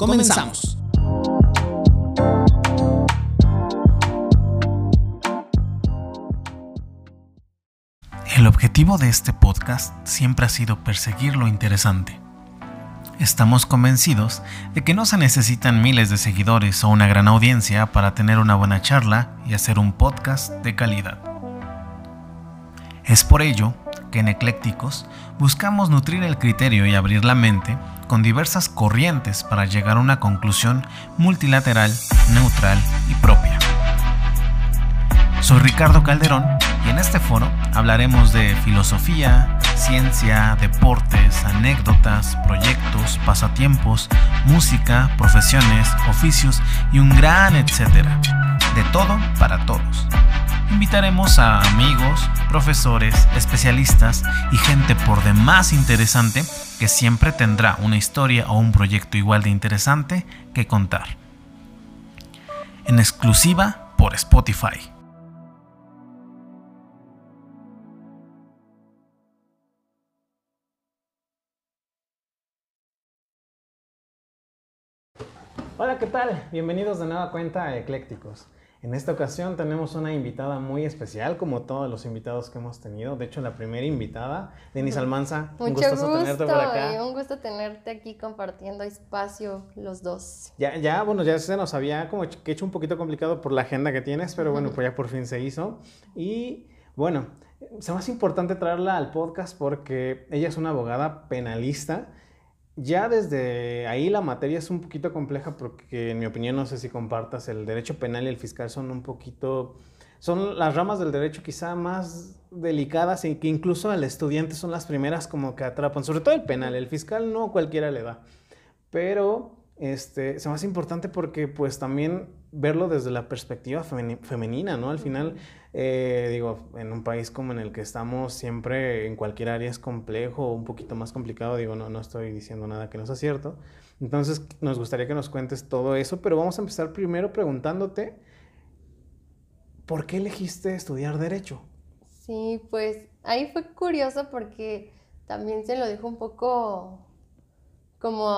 comenzamos. El objetivo de este podcast siempre ha sido perseguir lo interesante. Estamos convencidos de que no se necesitan miles de seguidores o una gran audiencia para tener una buena charla y hacer un podcast de calidad. Es por ello que en Eclécticos buscamos nutrir el criterio y abrir la mente con diversas corrientes para llegar a una conclusión multilateral, neutral y propia. Soy Ricardo Calderón y en este foro hablaremos de filosofía, ciencia, deportes, anécdotas, proyectos, pasatiempos, música, profesiones, oficios y un gran etcétera. De todo para todos. Invitaremos a amigos, profesores, especialistas y gente por demás interesante que siempre tendrá una historia o un proyecto igual de interesante que contar. En exclusiva por Spotify. Hola, ¿qué tal? Bienvenidos de nueva cuenta a Eclécticos. En esta ocasión tenemos una invitada muy especial, como todos los invitados que hemos tenido. De hecho, la primera invitada, Denise Almanza. Mucho un gusto tenerte por acá. un gusto tenerte aquí compartiendo espacio los dos. Ya, ya, bueno, ya se nos había como que hecho un poquito complicado por la agenda que tienes, pero bueno, pues ya por fin se hizo. Y bueno, es más importante traerla al podcast porque ella es una abogada penalista ya desde ahí la materia es un poquito compleja porque en mi opinión no sé si compartas, el derecho penal y el fiscal son un poquito, son las ramas del derecho quizá más delicadas y que incluso al estudiante son las primeras como que atrapan, sobre todo el penal, el fiscal no cualquiera le da, pero este, es más importante porque pues también verlo desde la perspectiva femenina, ¿no? Al final, eh, digo, en un país como en el que estamos, siempre en cualquier área es complejo o un poquito más complicado, digo, no, no estoy diciendo nada que no sea cierto. Entonces, nos gustaría que nos cuentes todo eso, pero vamos a empezar primero preguntándote, ¿por qué elegiste estudiar derecho? Sí, pues ahí fue curioso porque también se lo dijo un poco como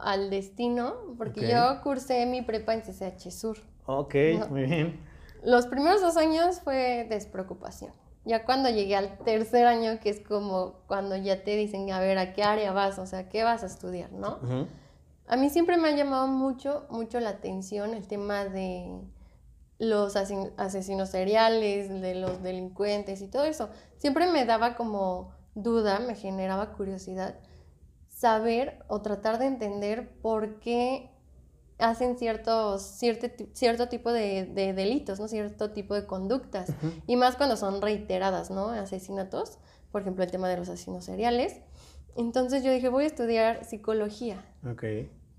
al destino, porque yo cursé mi prepa en CCH Sur. Ok, muy bien. Los primeros dos años fue despreocupación. Ya cuando llegué al tercer año, que es como cuando ya te dicen, a ver, ¿a qué área vas? O sea, ¿qué vas a estudiar? ¿No? A mí siempre me ha llamado mucho, mucho la atención el tema de los asesinos seriales, de los delincuentes y todo eso. Siempre me daba como duda, me generaba curiosidad saber o tratar de entender por qué hacen ciertos, cierto, cierto tipo de, delitos, ¿no? Cierto tipo de conductas. Y más cuando son reiteradas, ¿no? Asesinatos, por ejemplo, el tema de los asesinos seriales. Entonces yo dije, voy a estudiar psicología.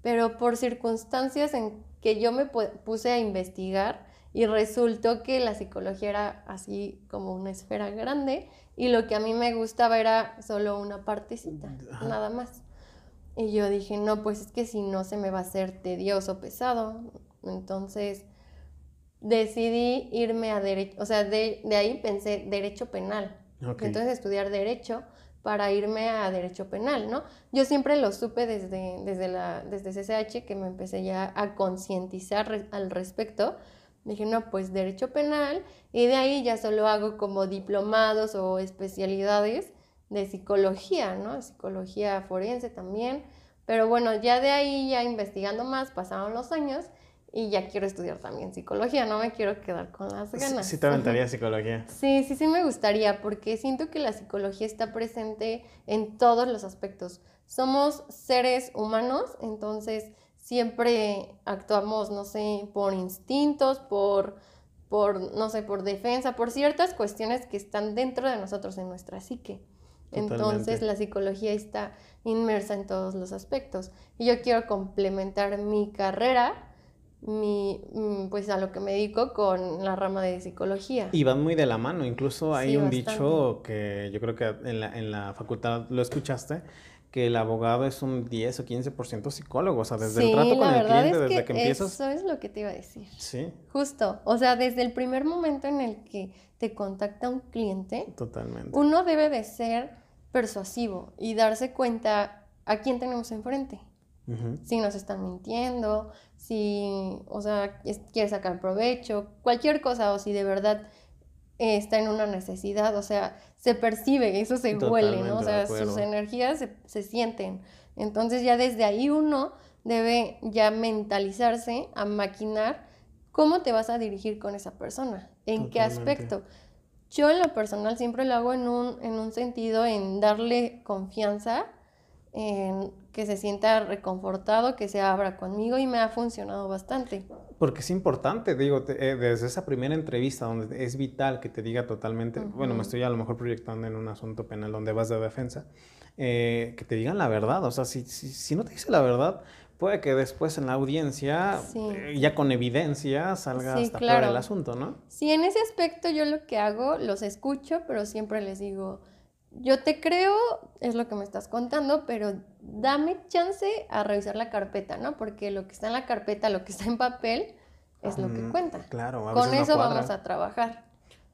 Pero por circunstancias en que yo me puse a investigar y resultó que la psicología era así como una esfera grande y lo que a mí me gustaba era solo una partecita, nada más. Y yo dije, no, pues es que si no se me va a hacer tedioso, pesado. Entonces decidí irme a derecho, o sea, de, ahí pensé derecho penal. Entonces estudiar derecho para irme a derecho penal, ¿no? Yo siempre lo supe desde, desde, la, desde CCH que me empecé ya a concientizar al respecto. Dije, no, pues derecho penal y de ahí ya solo hago como diplomados o especialidades de psicología, ¿no? Psicología forense también. Pero bueno, ya de ahí, ya investigando más, pasaron los años y ya quiero estudiar también psicología, no me quiero quedar con las ganas. Sí, te aventaría psicología. Sí, sí, sí me gustaría, porque siento que la psicología está presente en todos los aspectos. Somos seres humanos, entonces siempre actuamos, no sé, por instintos, por, por, no sé, por defensa, por ciertas cuestiones que están dentro de nosotros, en nuestra psique. Entonces la psicología está inmersa en todos los aspectos. Y yo quiero complementar mi carrera mi, mm, pues a lo que me dedico con la rama de psicología. Y van muy de la mano, incluso hay un dicho que yo creo que en la, en la facultad lo escuchaste, que el abogado es un 10 o 15% psicólogo, o sea, desde el trato con el cliente, desde que, empiezas. Eso es lo que te iba a decir. Sí. Justo, o sea, desde el primer momento en el que te contacta un cliente, Totalmente. uno debe de ser persuasivo y darse cuenta a quién tenemos enfrente. Si nos están mintiendo, si, o sea, quiere sacar provecho, cualquier cosa, o si de verdad está en una necesidad, o sea, se percibe, eso se huele, ¿no? O sea, sus energías se, sienten. Entonces ya desde ahí uno debe ya mentalizarse a maquinar cómo te vas a dirigir con esa persona, en qué aspecto. Yo en lo personal siempre lo hago en un, en un sentido en darle confianza, que se sienta reconfortado, que se abra conmigo y me ha funcionado bastante. Porque es importante, digo, eh, desde esa primera entrevista donde es vital que te diga totalmente, bueno, me estoy a lo mejor proyectando en un asunto penal donde vas de defensa, eh, que te digan la verdad, o sea, si, si, no te dice la verdad, puede que después en la audiencia, eh, ya con evidencia, salga hasta claro. el asunto, ¿no? Sí, en ese aspecto yo lo que hago, los escucho, pero siempre les digo, yo te creo, es lo que me estás contando, pero dame chance a revisar la carpeta, ¿no? Porque lo que está en la carpeta, lo que está en papel, es lo que cuenta. Claro, a Con eso vamos a trabajar.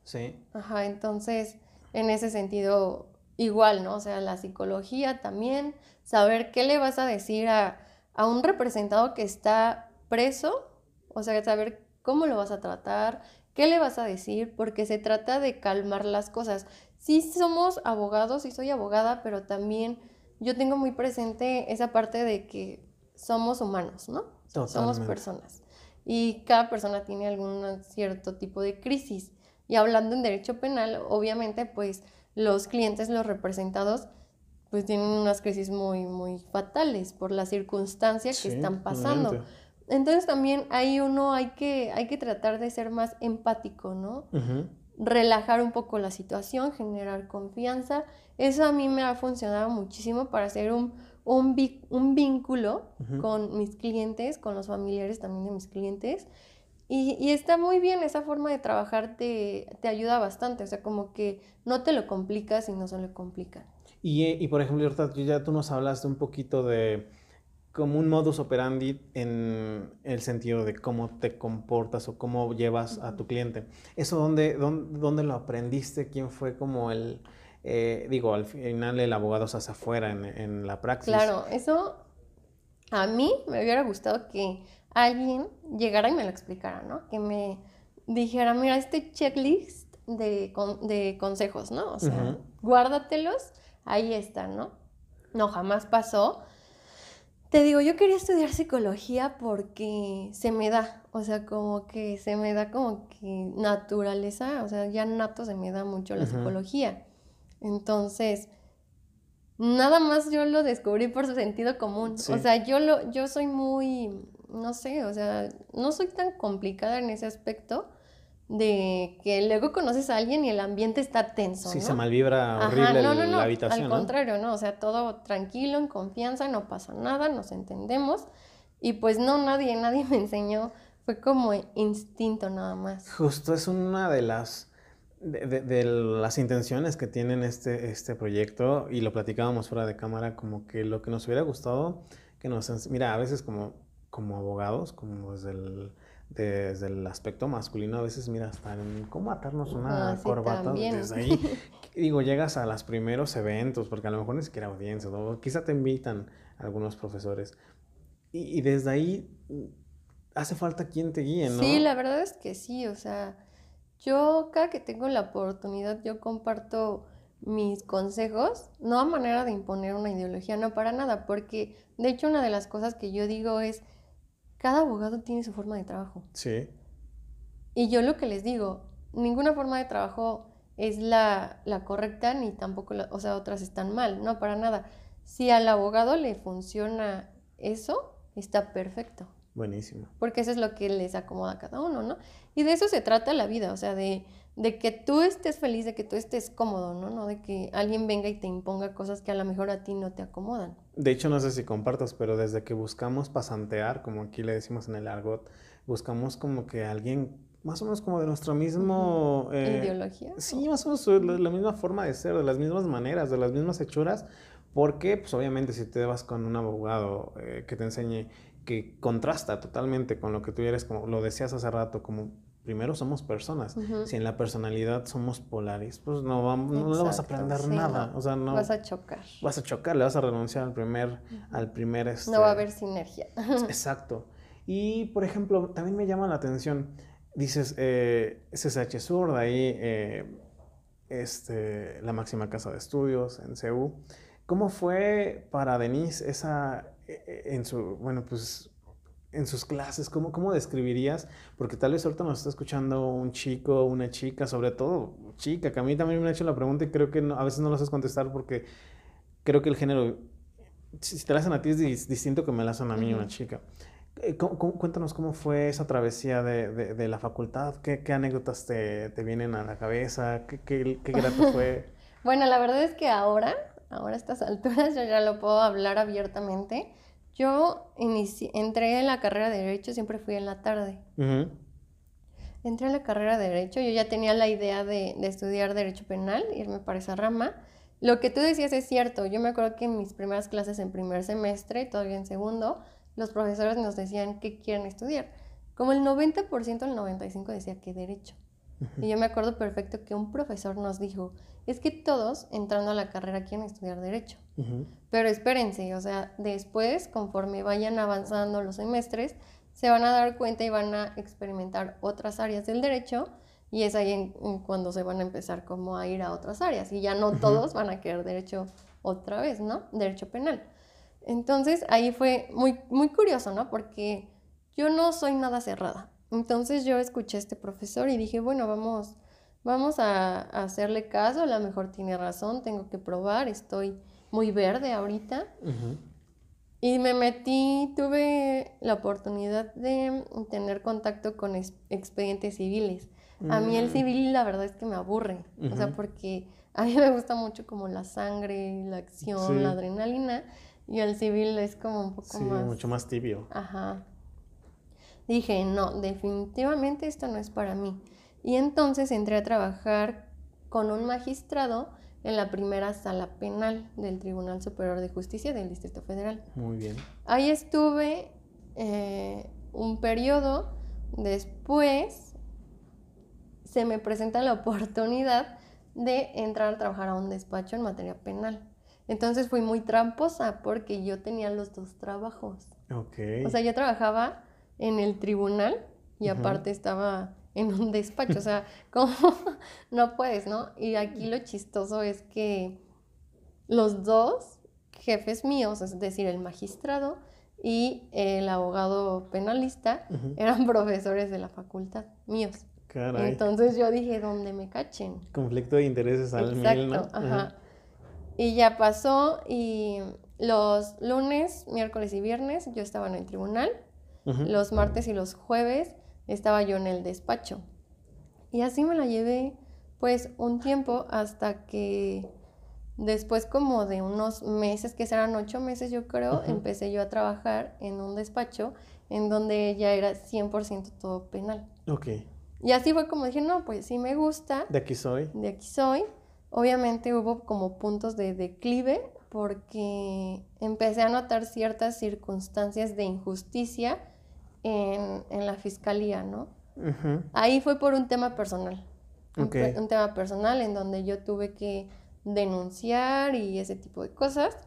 Sí. Ajá, entonces, en ese sentido, igual, ¿no? O sea, la psicología también, saber qué le vas a decir a, a un representado que está preso, o sea, saber cómo lo vas a tratar, qué le vas a decir, porque se trata de calmar las cosas sí somos abogados, sí soy abogada, pero también yo tengo muy presente esa parte de que somos humanos, ¿no? Somos personas. Y cada persona tiene algún cierto tipo de crisis. Y hablando en derecho penal, obviamente, pues los clientes, los representados, pues tienen unas crisis muy, muy fatales por la circunstancia que están pasando. Entonces también ahí uno hay que, hay que tratar de ser más empático, ¿no? Relajar un poco la situación, generar confianza. Eso a mí me ha funcionado muchísimo para hacer un, un, un vínculo con mis clientes, con los familiares también de mis clientes. Y, y, está muy bien, esa forma de trabajar te, te, ayuda bastante, o sea, como que no te lo complicas y no se lo complican. Y, y por ejemplo, ahorita ya tú nos hablaste un poquito de como un modus operandi en el sentido de cómo te comportas o cómo llevas a tu cliente. ¿Eso dónde, dónde, lo aprendiste? ¿Quién fue como el, eh, digo, al final el abogado se hace afuera en, en, la praxis? Claro, eso a mí me hubiera gustado que alguien llegara y me lo explicara, ¿no? Que me dijera, mira, este checklist de, de consejos, ¿no? O sea, guárdatelos, ahí están, ¿no? No, jamás pasó te digo, yo quería estudiar psicología porque se me da, o sea, como que se me da como que naturaleza, o sea, ya nato se me da mucho la psicología. Entonces, nada más yo lo descubrí por su sentido común. O sea, yo lo, yo soy muy, no sé, o sea, no soy tan complicada en ese aspecto de que luego conoces a alguien y el ambiente está tenso. Sí, se malvibra horrible no, no, no, la habitación. Al contrario, ¿no? O sea, todo tranquilo, en confianza, no pasa nada, nos entendemos. Y pues no, nadie, nadie me enseñó. Fue como instinto nada más. Justo es una de las, de, las intenciones que tienen este, este proyecto y lo platicábamos fuera de cámara, como que lo que nos hubiera gustado, que nos... Mira, a veces como, como abogados, como desde el desde el aspecto masculino, a veces, mira, hasta en cómo atarnos una ah, corbata desde ahí. digo, llegas a los primeros eventos, porque a lo mejor ni siquiera audiencia, o quizá te invitan algunos profesores. Y, desde ahí mm, hace falta quien te guíe, ¿no? Sí, la verdad es que sí, o sea, yo cada que tengo la oportunidad, yo comparto mis consejos, no a manera de imponer una ideología, no para nada, porque de hecho una de las cosas que yo digo es, cada abogado tiene su forma de trabajo. Sí. Y yo lo que les digo, ninguna forma de trabajo es la, correcta ni tampoco, o sea, otras están mal, no, para nada. Si al abogado le funciona eso, está perfecto. Buenísimo. Porque eso es lo que les acomoda a cada uno, ¿no? Y de eso se trata la vida, o sea, de, de que tú estés feliz, de que tú estés cómodo, ¿no? No de que alguien venga y te imponga cosas que a lo mejor a ti no te acomodan. De hecho, no sé si compartas, pero desde que buscamos pasantear, como aquí le decimos en el argot, buscamos como que alguien más o menos como de nuestro mismo... Eh, ¿Ideología? Sí, más o menos la, la, misma forma de ser, de las mismas maneras, de las mismas hechuras, porque pues obviamente si te vas con un abogado eh, que te enseñe que contrasta totalmente con lo que tú eres, como lo decías hace rato, como primero somos personas. Si en la personalidad somos polares, pues no, vamos, no, le vas a aprender nada. O sea, no. Vas a chocar. Vas a chocar, le vas a renunciar al primer. Al primer este... No va a haber sinergia. Exacto. Y, por ejemplo, también me llama la atención, dices, eh, SSH Sur, de ahí eh, este, la máxima casa de estudios en CEU. ¿Cómo fue para Denise esa, e, e, en su, bueno, pues en sus clases, ¿cómo, ¿cómo describirías? Porque tal vez ahorita nos está escuchando un chico, una chica, sobre todo chica, que a mí también me ha hecho la pregunta y creo que a veces no lo sabes contestar porque creo que el género, si te la hacen a ti es distinto que me la hacen a mí, una chica. Eh, cuéntanos cómo fue esa travesía de, de, la facultad, ¿Qué, qué anécdotas te, te, vienen a la cabeza, qué, qué, qué grato fue. bueno, la verdad es que ahora, ahora a estas alturas yo ya lo puedo hablar abiertamente yo entré en la carrera de Derecho, siempre fui en la tarde. Entré en la carrera de Derecho, yo ya tenía la idea de, estudiar Derecho Penal, irme para esa rama. Lo que tú decías es cierto, yo me acuerdo que en mis primeras clases en primer semestre, todavía en segundo, los profesores nos decían qué quieren estudiar. Como el 90%, el 95% decía que Derecho. Y yo me acuerdo perfecto que un profesor nos dijo, es que todos entrando a la carrera quieren estudiar derecho. Pero espérense, o sea, después, conforme vayan avanzando los semestres, se van a dar cuenta y van a experimentar otras áreas del derecho y es ahí cuando se van a empezar como a ir a otras áreas y ya no todos van a querer derecho otra vez, ¿no? Derecho penal. Entonces ahí fue muy, muy curioso, ¿no? Porque yo no soy nada cerrada. Entonces yo escuché a este profesor y dije, bueno, vamos, vamos a, hacerle caso, a lo mejor tiene razón, tengo que probar, estoy muy verde ahorita. Y me metí, tuve la oportunidad de tener contacto con expedientes civiles. A mí el mm. civil la verdad es que me aburre, o sea, porque a mí me gusta mucho como la sangre, la acción, la adrenalina, y el civil es como un poco más... mucho más tibio. Ajá. Dije, no, definitivamente esto no es para mí. Y entonces entré a trabajar con un magistrado en la primera sala penal del Tribunal Superior de Justicia del Distrito Federal. Muy bien. Ahí estuve eh, un periodo, después se me presenta la oportunidad de entrar a trabajar a un despacho en materia penal. Entonces fui muy tramposa porque yo tenía los dos trabajos. Ok. O sea, yo trabajaba en el tribunal y aparte estaba en un despacho, o sea, ¿cómo no puedes, no? Y aquí lo chistoso es que los dos jefes míos, es decir, el magistrado y el abogado penalista, eran profesores de la facultad, míos. Caray. Entonces yo dije, ¿dónde me cachen? Conflicto de intereses al mil, ¿no? Ajá. Y ya pasó y los lunes, miércoles y viernes yo estaba en el tribunal, los martes y los jueves estaba yo en el despacho. Y así me la llevé pues un tiempo hasta que después como de unos meses, que serán ocho meses yo creo, empecé yo a trabajar en un despacho en donde ya era 100% todo penal. Ok. Y así fue como dije, no, pues sí me gusta. De aquí soy. De aquí soy. Obviamente hubo como puntos de declive porque empecé a notar ciertas circunstancias de injusticia en, la fiscalía, ¿no? Ahí fue por un tema personal. Un, tema personal en donde yo tuve que denunciar y ese tipo de cosas.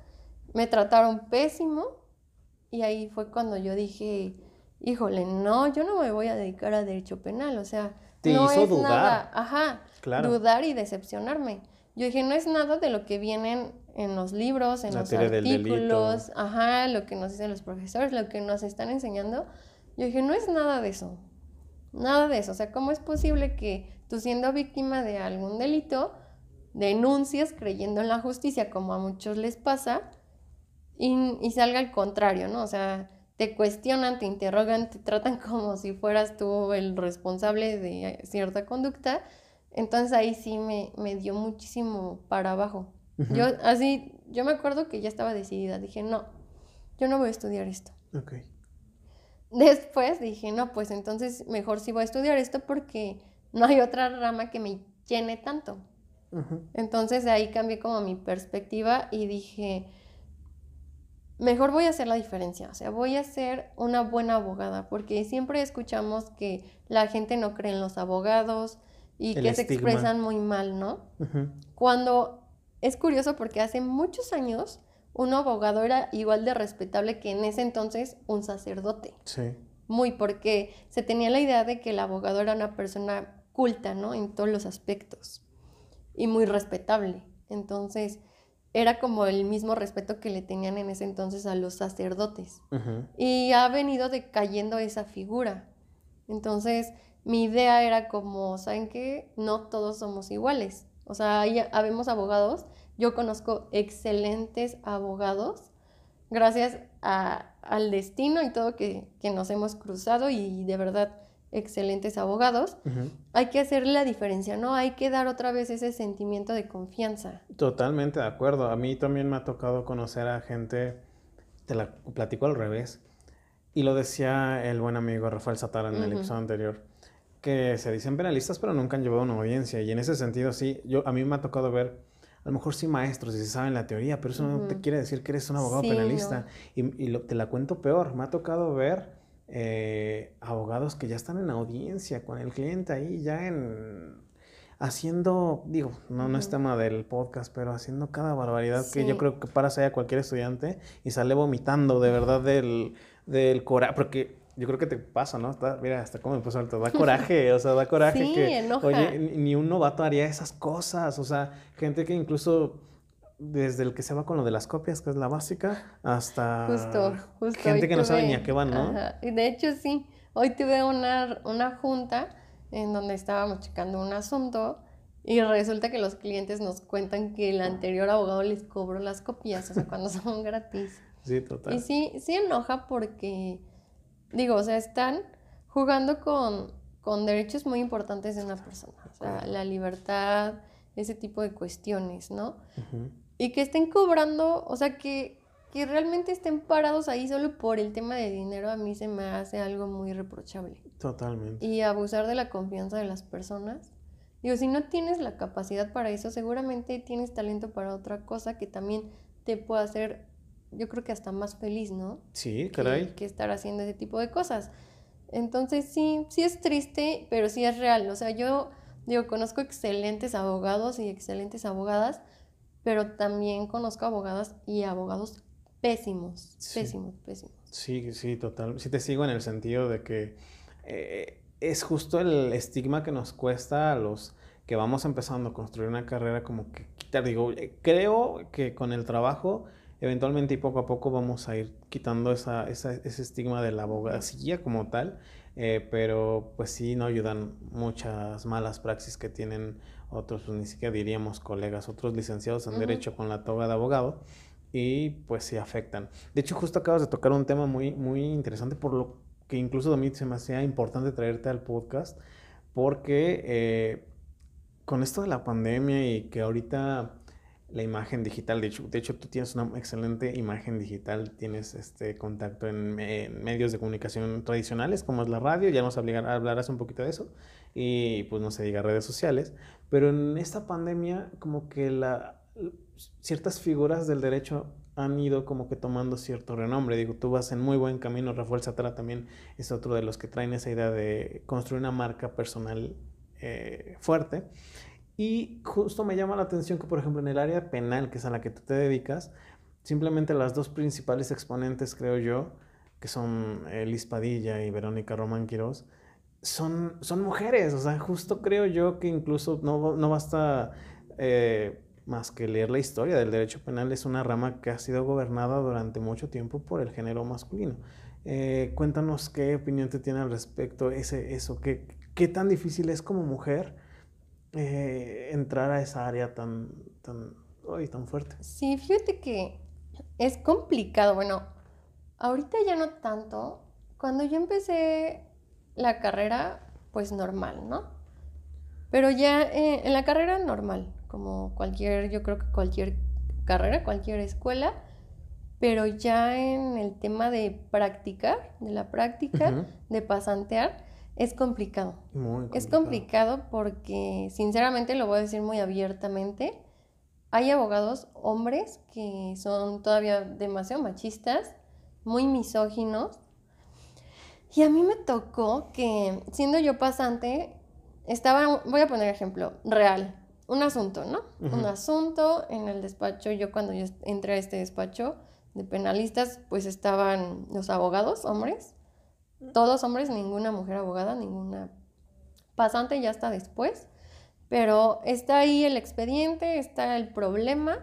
Me trataron pésimo y ahí fue cuando yo dije, híjole, no, yo no me voy a dedicar a derecho penal, o sea, no es nada, ajá, dudar y decepcionarme. Yo dije, no es nada de lo que vienen en los libros, en los artículos, ajá, lo que nos dicen los profesores, lo que nos están enseñando. Yo dije, no es nada de eso. Nada de eso. O sea, ¿cómo es posible que tú siendo víctima de algún delito, denuncias creyendo en la justicia, como a muchos les pasa, y, salga al contrario, ¿no? O sea, te cuestionan, te interrogan, te tratan como si fueras tú el responsable de cierta conducta Entonces ahí sí me, me dio muchísimo para abajo. Yo así, yo me acuerdo que ya estaba decidida, dije, no, yo no voy a estudiar esto. Después dije, no, pues entonces mejor sí voy a estudiar esto porque no hay otra rama que me llene tanto. Entonces ahí cambié como mi perspectiva y dije, mejor voy a hacer la diferencia, o sea, voy a ser una buena abogada, porque siempre escuchamos que la gente no cree en los abogados y que se expresan muy mal, ¿no? Cuando es curioso porque hace muchos años un abogado era igual de respetable que en ese entonces un sacerdote. Sí. Muy porque se tenía la idea de que el abogado era una persona culta, ¿no? En todos los aspectos y muy respetable. Entonces, era como el mismo respeto que le tenían en ese entonces a los sacerdotes. Y ha venido decayendo esa figura. Entonces, mi idea era como, ¿saben qué? No todos somos iguales. O sea, ahí habemos abogados. Yo conozco excelentes abogados gracias al destino y todo que, que nos hemos cruzado y de verdad excelentes abogados, hay que hacer la diferencia, ¿no? Hay que dar otra vez ese sentimiento de confianza. Totalmente de acuerdo. A mí también me ha tocado conocer a gente, te la platico al revés, y lo decía el buen amigo Rafael Satara en el episodio anterior, que se dicen penalistas pero nunca han llevado una audiencia. Y en ese sentido, sí, yo, a mí me ha tocado ver a lo mejor sí maestros y se saben la teoría, pero eso no te quiere decir que eres un abogado penalista. Y, te la cuento peor, me ha tocado ver eh, abogados que ya están en audiencia con el cliente ahí, ya en haciendo, digo, no, no es tema del podcast, pero haciendo cada barbaridad que yo creo que para a cualquier estudiante y sale vomitando de verdad del, del coraje, porque yo creo que te pasa, ¿no? mira, hasta como me puso alto, da coraje, o sea, da coraje que, oye, ni un novato haría esas cosas, o sea, gente que incluso desde el que se va con lo de las copias, que es la básica, hasta justo, gente que no sabe ni a qué van, ¿no? Y de hecho sí, hoy tuve una, una junta en donde estábamos checando un asunto y resulta que los clientes nos cuentan que el anterior abogado les cobró las copias, o sea, cuando son gratis. Sí, total. Y sí, sí enoja porque, digo, o sea, están jugando con, con derechos muy importantes de una persona, o sea, la libertad, ese tipo de cuestiones, ¿no? Y que estén cobrando, o sea, que, que realmente estén parados ahí solo por el tema de dinero, a mí se me hace algo muy reprochable. Totalmente. Y abusar de la confianza de las personas. Digo, si no tienes la capacidad para eso, seguramente tienes talento para otra cosa que también te puede hacer, yo creo que hasta más feliz, ¿no? Sí, caray. Que, estar haciendo ese tipo de cosas. Entonces sí, sí es triste, pero sí es real. O sea, yo digo, conozco excelentes abogados y excelentes abogadas pero también conozco abogadas y abogados pésimos, pésimos, pésimos. Sí, sí, total. Sí te sigo en el sentido de que eh, es justo el estigma que nos cuesta a los que vamos empezando a construir una carrera como que quitar, digo, eh, creo que con el trabajo eventualmente y poco a poco vamos a ir quitando esa, ese estigma de la abogacía como tal, eh, pero pues sí no ayudan muchas malas praxis que tienen otros pues, ni siquiera diríamos colegas, otros licenciados en Derecho con la toga de abogado y pues sí afectan. De hecho, justo acabas de tocar un tema muy, muy interesante por lo que incluso a mí se me hacía importante traerte al podcast porque eh, con esto de la pandemia y que ahorita la imagen digital, de hecho, de hecho tú tienes una excelente imagen digital, tienes este contacto en, medios de comunicación tradicionales como es la radio, ya nos hablarás un poquito de eso, y pues no se diga redes sociales, pero en esta pandemia como que la, ciertas figuras del derecho han ido como que tomando cierto renombre. Digo, tú vas en muy buen camino. Rafael Satara también es otro de los que traen esa idea de construir una marca personal eh, fuerte. Y justo me llama la atención que, por ejemplo, en el área penal, que es a la que tú te dedicas, simplemente las dos principales exponentes, creo yo, que son Liz Padilla y Verónica Román Quirós, son, son mujeres. O sea, justo creo yo que incluso no, no basta eh, más que leer la historia del derecho penal. Es una rama que ha sido gobernada durante mucho tiempo por el género masculino. Eh, cuéntanos qué opinión te tiene al respecto, ese, eso, qué, qué tan difícil es como mujer eh, entrar a esa área tan, tan, tan fuerte. Sí, fíjate que es complicado. Bueno, ahorita ya no tanto. Cuando yo empecé la carrera, pues normal, ¿no? Pero ya eh, en la carrera normal, como cualquier, yo creo que cualquier carrera, cualquier escuela, pero ya en el tema de practicar, de la práctica, de pasantear, es complicado. Es complicado porque, sinceramente, lo voy a decir muy abiertamente, hay abogados hombres que son todavía demasiado machistas, muy misóginos. Y a mí me tocó que, siendo yo pasante, estaba, voy a poner ejemplo, real, un asunto, ¿no? Un asunto en el despacho, yo cuando yo entré a este despacho de penalistas, pues estaban los abogados, hombres, todos hombres, ninguna mujer abogada, ninguna pasante, ya está después, pero está ahí el expediente, está el problema,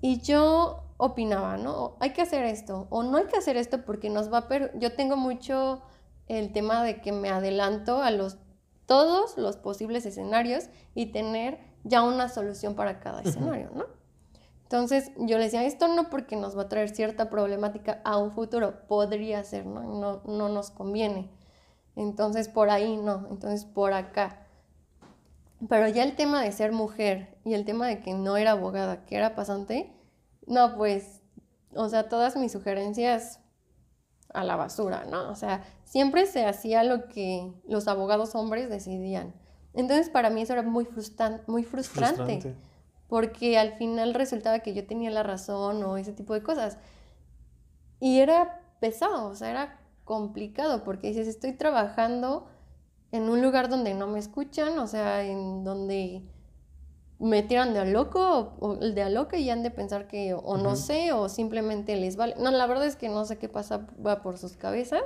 y yo opinaba, ¿no? Hay que hacer esto, o no hay que hacer esto porque nos va a... Per yo tengo mucho el tema de que me adelanto a los todos los posibles escenarios y tener ya una solución para cada escenario, ¿no? Entonces yo le decía, esto no porque nos va a traer cierta problemática a un futuro, podría ser, ¿no? No, no nos conviene. Entonces por ahí no, entonces por acá. Pero ya el tema de ser mujer y el tema de que no era abogada, que era pasante, no, pues, o sea, todas mis sugerencias a la basura, ¿no? O sea, siempre se hacía lo que los abogados hombres decidían. Entonces para mí eso era muy, muy frustrante, porque al final resultaba que yo tenía la razón o ese tipo de cosas. Y era pesado, o sea, era complicado, porque dices, estoy trabajando en un lugar donde no me escuchan, o sea, en donde me tiran de a loco o, de a loca y han de pensar que o no sé o simplemente les vale. No, la verdad es que no sé qué pasa, va por sus cabezas.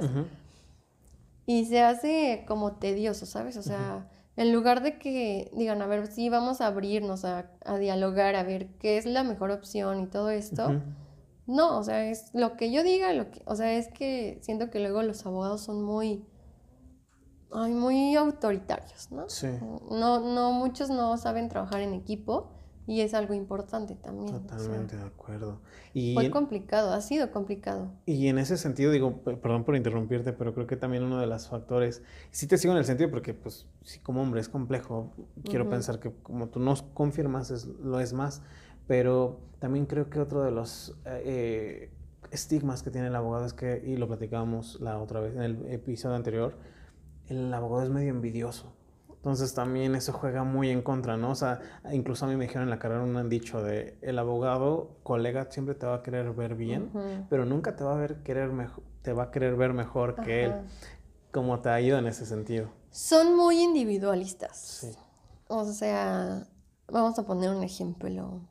Y se hace como tedioso, ¿sabes? O sea, en lugar de que digan, a ver, sí, vamos a abrirnos a, a dialogar, a ver qué es la mejor opción y todo esto. No, o sea, es lo que yo diga, lo que, o sea, es que siento que luego los abogados son muy ay, muy autoritarios, ¿no? Sí. No, no, muchos no saben trabajar en equipo y es algo importante también. Totalmente de acuerdo. Y fue complicado, ha sido complicado. Y en ese sentido, digo, perdón por interrumpirte, pero creo que también uno de los factores, sí te sigo en el sentido porque, pues, sí, como hombre es complejo, quiero pensar que como tú nos confirmas, es, lo es más, pero también creo que otro de los... Eh, estigmas que tiene el abogado es que, y lo platicábamos la otra vez en el episodio anterior, el abogado es medio envidioso. Entonces también eso juega muy en contra, ¿no? O sea, incluso a mí me dijeron en la carrera un dicho de el abogado, colega, siempre te va a querer ver bien, pero nunca te va a ver querer mejor, te va a querer ver mejor que él. ¿Cómo te ha ido en ese sentido? Son muy individualistas. Sí. O sea, vamos a poner un ejemplo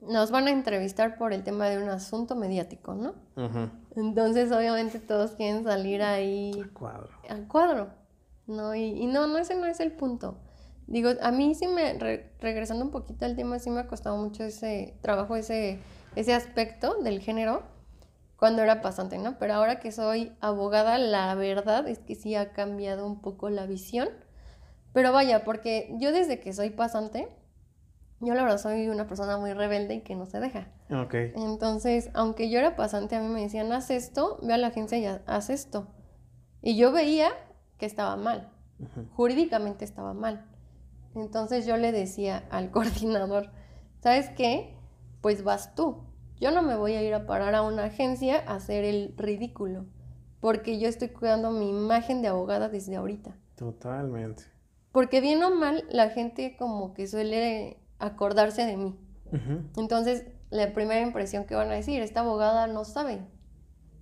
nos van a entrevistar por el tema de un asunto mediático, ¿no? Entonces, obviamente, todos quieren salir ahí. Al cuadro. Al cuadro. ¿No? Y, no, no, ese no es el punto. Digo, a mí sí me, regresando un poquito al tema, sí me ha costado mucho ese trabajo, ese, ese aspecto del género cuando era pasante, ¿no? Pero ahora que soy abogada, la verdad es que sí ha cambiado un poco la visión. Pero vaya, porque yo desde que soy pasante, yo la verdad soy una persona muy rebelde y que no se deja. Ok. Entonces, aunque yo era pasante, a mí me decían, haz esto, ve a la agencia y haz esto. Y yo veía que estaba mal. Jurídicamente estaba mal. Entonces yo le decía al coordinador, ¿sabes qué? Pues vas tú. Yo no me voy a ir a parar a una agencia a hacer el ridículo, porque yo estoy cuidando mi imagen de abogada desde ahorita. Totalmente. Porque bien o mal, la gente como que suele acordarse de mí. Entonces, la primera impresión que van a decir, esta abogada no sabe.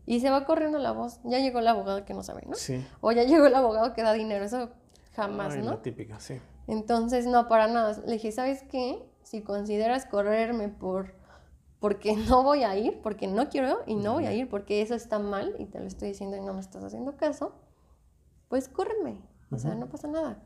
Y se va corriendo la voz, ya llegó la abogada que no sabe, ¿no? Sí. O ya llegó el abogado que da dinero, eso jamás, ¿no? La típica, sí. Entonces, no, para nada. Le dije, ¿sabes qué? Si consideras correrme por porque no voy a ir, porque no quiero y no voy a ir, porque eso está mal y te lo estoy diciendo y no me estás haciendo caso, pues córreme, o sea, no pasa nada.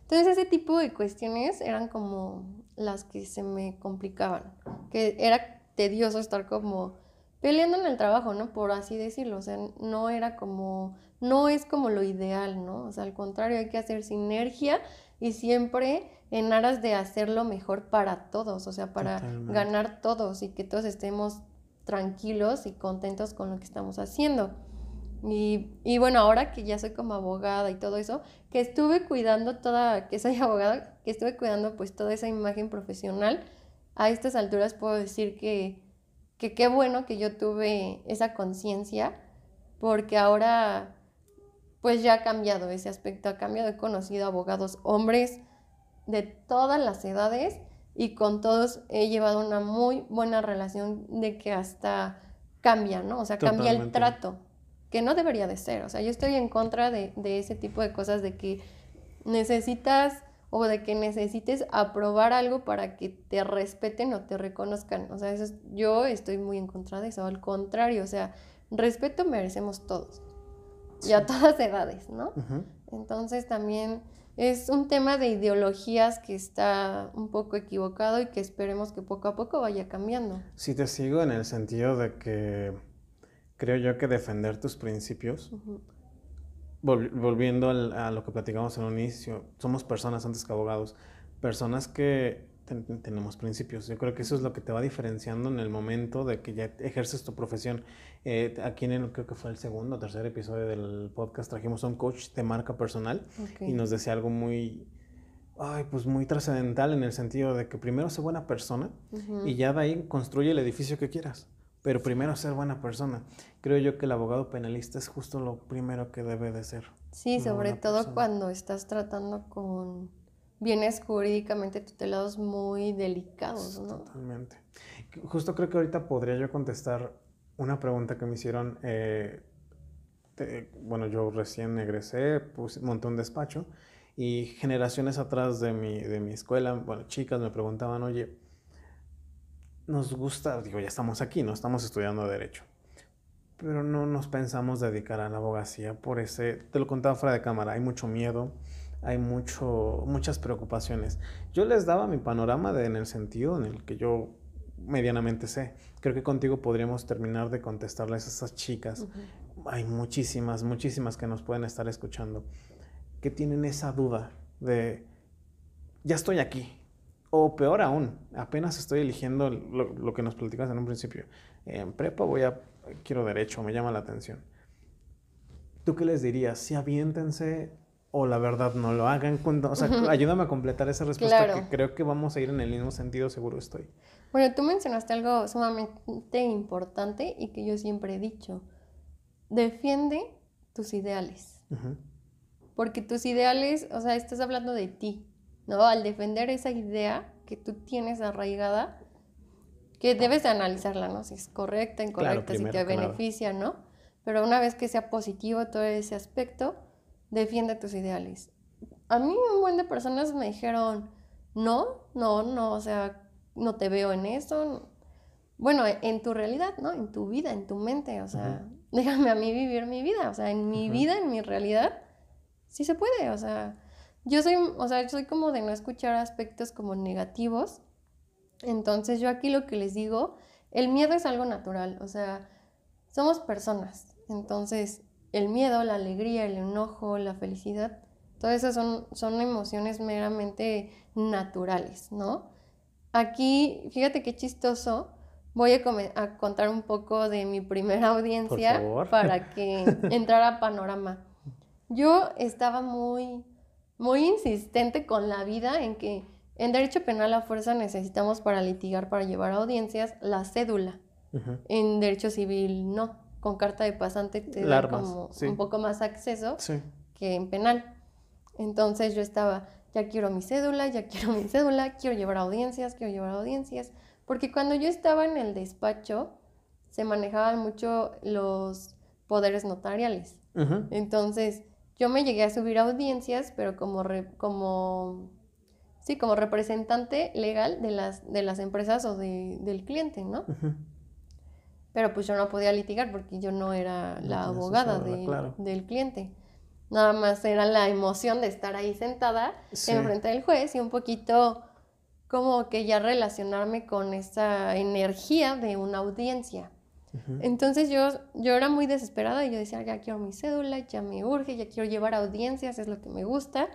Entonces ese tipo de cuestiones eran como las que se me complicaban, que era tedioso estar como peleando en el trabajo, ¿no? Por así decirlo, o sea, no era como, no es como lo ideal, ¿no? O sea, al contrario, hay que hacer sinergia y siempre en aras de hacerlo mejor para todos, o sea, para ganar todos y que todos estemos tranquilos y contentos con lo que estamos haciendo. Y, y, bueno, ahora que ya soy como abogada y todo eso, que estuve cuidando toda, que soy abogada, que estuve cuidando pues toda esa imagen profesional, a estas alturas puedo decir que, que qué bueno que yo tuve esa conciencia, porque ahora pues ya ha cambiado ese aspecto, ha cambiado, he conocido abogados hombres de todas las edades y con todos he llevado una muy buena relación de que hasta cambia, ¿no? O sea, cambia el trato, que no debería de ser. O sea, yo estoy en contra de, de ese tipo de cosas, de que necesitas o de que necesites aprobar algo para que te respeten o te reconozcan. O sea, eso yo estoy muy en contra de eso. Al contrario, o sea, respeto merecemos todos. Y a todas edades, ¿no? Entonces también es un tema de ideologías que está un poco equivocado y que esperemos que poco a poco vaya cambiando. Sí, te sigo en el sentido de que creo yo que defender tus principios volviendo a lo que platicamos en un inicio, somos personas antes que abogados, personas que tenemos principios. Yo creo que eso es lo que te va diferenciando en el momento de que ya ejerces tu profesión. Eh, aquí en el, creo que fue el segundo o tercer episodio del podcast trajimos a un coach de marca personal y nos decía algo muy, ay, pues muy trascendental en el sentido de que primero sé buena persona y ya de ahí construye el edificio que quieras pero primero ser buena persona. Creo yo que el abogado penalista es justo lo primero que debe de ser. Sí, sobre todo cuando estás tratando con bienes jurídicamente tutelados muy delicados, ¿no? Totalmente. Justo creo que ahorita podría yo contestar una pregunta que me hicieron. Eh, bueno, yo recién egresé, pues, monté un despacho y generaciones atrás de mi, de mi escuela, bueno, chicas me preguntaban, oye, nos gusta, digo, ya estamos aquí, no estamos estudiando derecho, pero no nos pensamos dedicar a la abogacía por ese, te lo contaba fuera de cámara, hay mucho miedo, hay mucho, muchas preocupaciones. Yo les daba mi panorama de, en el sentido en el que yo medianamente sé. Creo que contigo podríamos terminar de contestarles a esas chicas. Hay muchísimas, muchísimas que nos pueden estar escuchando, que tienen esa duda de, ya estoy aquí, o peor aún, apenas estoy eligiendo lo, que nos platicas en un principio. En prepa voy a, quiero derecho, me llama la atención. ¿Tú qué les dirías? Si aviéntense o la verdad no lo hagan. O sea, ayúdame a completar esa respuesta que creo que vamos a ir en el mismo sentido, seguro estoy. Bueno, tú mencionaste algo sumamente importante y que yo siempre he dicho. Defiende tus ideales. Porque tus ideales, o sea, estás hablando de ti. ¿no? Al defender esa idea que tú tienes arraigada, que debes de analizarla, ¿no? Si es correcta, incorrecta, si te beneficia, ¿no? Pero una vez que sea positivo todo ese aspecto, defiende tus ideales. A mí un buen de personas me dijeron, no, no, no, o sea, no te veo en eso. Bueno, en tu realidad, ¿no? En tu vida, en tu mente, o sea, déjame a mí vivir mi vida, o sea, en mi vida, en mi realidad, sí se puede, o sea, yo soy, o sea, soy como de no escuchar aspectos como negativos. Entonces yo aquí lo que les digo, el miedo es algo natural, o sea, somos personas. Entonces el miedo, la alegría, el enojo, la felicidad, todas esas son, son emociones meramente naturales, ¿no? Aquí, fíjate qué chistoso, voy a, a contar un poco de mi primera audiencia para que entrara a panorama. Yo estaba muy muy insistente con la vida en que en derecho penal a fuerza necesitamos para litigar, para llevar audiencias, la cédula. En derecho civil no. Con carta de pasante te da como un poco más acceso que en penal. Entonces yo estaba, ya quiero mi cédula, ya quiero mi cédula, quiero llevar audiencias, quiero llevar audiencias. Porque cuando yo estaba en el despacho, se manejaban mucho los poderes notariales. Entonces, yo me llegué a subir a audiencias, pero como, como, sí, como representante legal de las, de las empresas o del cliente, ¿no? Pero pues yo no podía litigar porque yo no era la abogada del cliente. Nada más era la emoción de estar ahí sentada en frente del juez y un poquito como que ya relacionarme con esa energía de una audiencia. Entonces yo, yo era muy desesperada y yo decía, ya quiero mi cédula, ya me urge, ya quiero llevar audiencias, es lo que me gusta.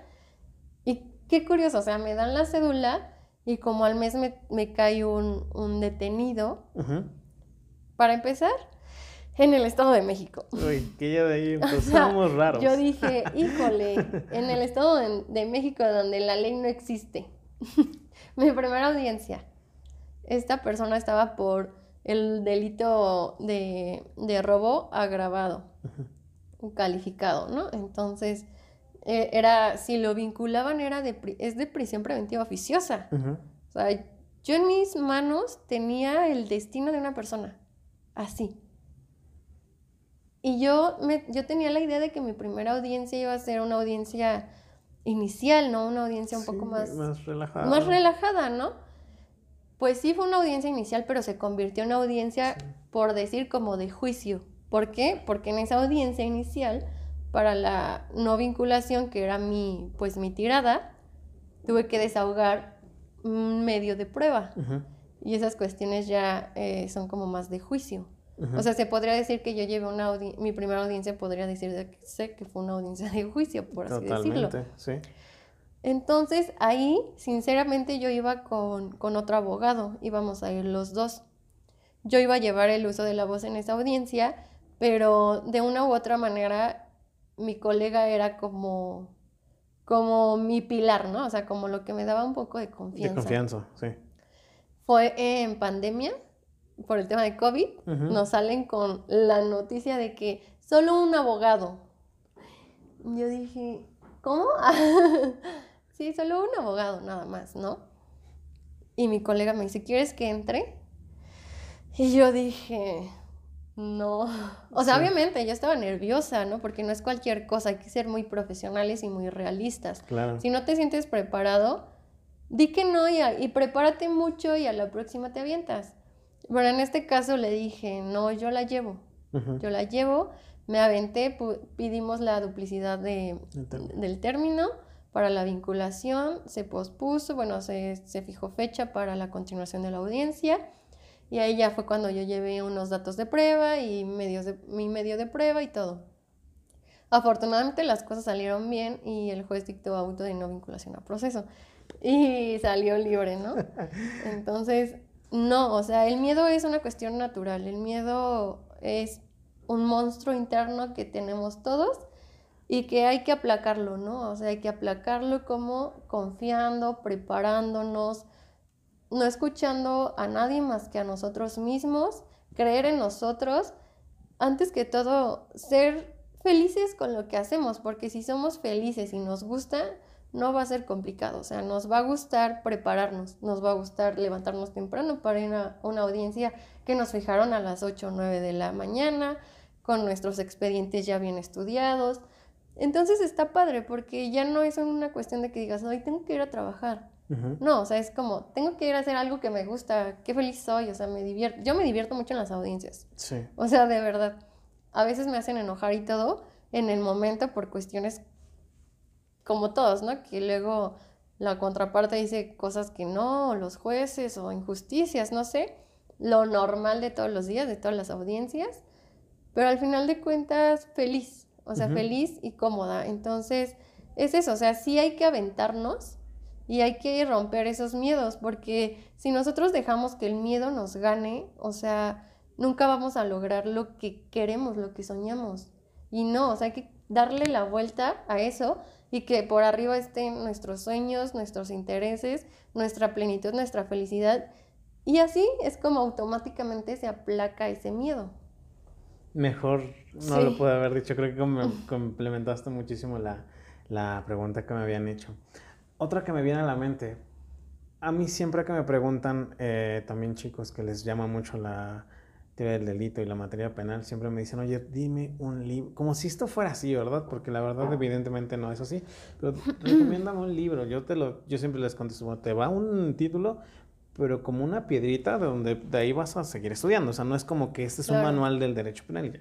Y qué curioso, o sea, me dan la cédula y como al mes me, cae un, detenido. Para empezar, en el Estado de México. Uy, que ya de ahí empezamos raros. Yo dije, híjole, en el Estado de, de México donde la ley no existe. Mi primera audiencia. Esta persona estaba por el delito de, de robo agravado, calificado, ¿no? Entonces, eh, era, si lo vinculaban, era de, es de prisión preventiva oficiosa. O sea, yo en mis manos tenía el destino de una persona, así. Y yo, me, yo tenía la idea de que mi primera audiencia iba a ser una audiencia inicial, ¿no? Una audiencia un Sí, poco más, más relajada. más relajada, ¿no? Pues sí fue una audiencia inicial, pero se convirtió en una audiencia, por decir, como de juicio. ¿Por qué? Porque en esa audiencia inicial, para la no vinculación, que era mi, pues mi tirada, tuve que desahogar un medio de prueba. Y esas cuestiones ya eh, son como más de juicio. O sea, se podría decir que yo llevé una audi- mi primera audiencia, podría decirse que fue una audiencia de juicio, por así decirlo. Totalmente, sí. Entonces ahí, sinceramente, yo iba con, con otro abogado, íbamos a ir los dos. Yo iba a llevar el uso de la voz en esa audiencia, pero de una u otra manera mi colega era como, como mi pilar, ¿no? O sea, como lo que me daba un poco de De confianza. confianza, sí. Fue en pandemia, por el tema de COVID, Ujú. nos salen con la noticia de que solo un abogado. Yo dije, ¿cómo? sí, solo un abogado nada más, ¿no? Y mi colega me dice, ¿quieres que entre? Y yo dije, no. O sea, Sí. obviamente yo estaba nerviosa, ¿no? Porque no es cualquier cosa, hay que ser muy profesionales y muy realistas. Claro. Si no te sientes preparado, di que no y, a- y prepárate mucho y a la próxima te avientas. Bueno, en este caso le dije, no, yo la llevo, yo la llevo, me aventé, pedimos la duplicidad de, término. del término para la vinculación, se pospuso, bueno, se, se fijó fecha para la continuación de la audiencia y ahí ya fue cuando yo llevé unos datos de prueba y medios de, mi medio de prueba y todo. Afortunadamente las cosas salieron bien y el juez dictó auto de no vinculación a proceso y salió libre, ¿no? Entonces, no, o sea, el miedo es una cuestión natural, el miedo es un monstruo interno que tenemos todos y que hay que aplacarlo, ¿no? O sea, hay que aplacarlo como confiando, preparándonos, no escuchando a nadie más que a nosotros mismos, creer en nosotros, antes que todo, ser felices con lo que hacemos, porque si somos felices y nos gusta, no va a ser complicado, o sea, nos va a gustar prepararnos, nos va a gustar levantarnos temprano para ir a una audiencia que nos fijaron a las 8 o 9 de la mañana, con nuestros expedientes ya bien estudiados. Entonces está padre porque ya no es una cuestión de que digas, hoy tengo que ir a trabajar. No, o sea, es como, tengo que ir a hacer algo que me gusta, qué feliz soy, o sea, me divierto. Yo me divierto mucho en las audiencias, Sí. o sea, de verdad. A veces me hacen enojar y todo en el momento por cuestiones como todos, ¿no? Que luego la contraparte dice cosas que no, los jueces o injusticias, no sé, lo normal de todos los días, de todas las audiencias, pero al final de cuentas feliz, o sea, feliz y cómoda. Entonces, es eso, o sea, sí hay que aventarnos y hay que romper esos miedos, porque si nosotros dejamos que el miedo nos gane, o sea, nunca vamos a lograr lo que queremos, lo que soñamos. Y no, o sea, hay que darle la vuelta a eso y que por arriba estén nuestros sueños, nuestros intereses, nuestra plenitud, nuestra felicidad. Y así es como automáticamente se aplaca ese miedo. Mejor no Sí. lo pude haber dicho. Creo que com- complementaste muchísimo la, la pregunta que me habían hecho. Otra que me viene a la mente. A mí siempre que me preguntan, eh, también chicos que les llama mucho la teoría del delito y la materia penal, siempre me dicen, oye, dime un libro. Como si esto fuera así, ¿verdad? Porque la verdad evidentemente no es así. Pero recomiéndame un libro. Yo, te lo, yo siempre les contesto, te va un título, pero como una piedrita de donde de ahí vas a seguir estudiando. O sea, no es como que este es un Claro. manual del derecho penal.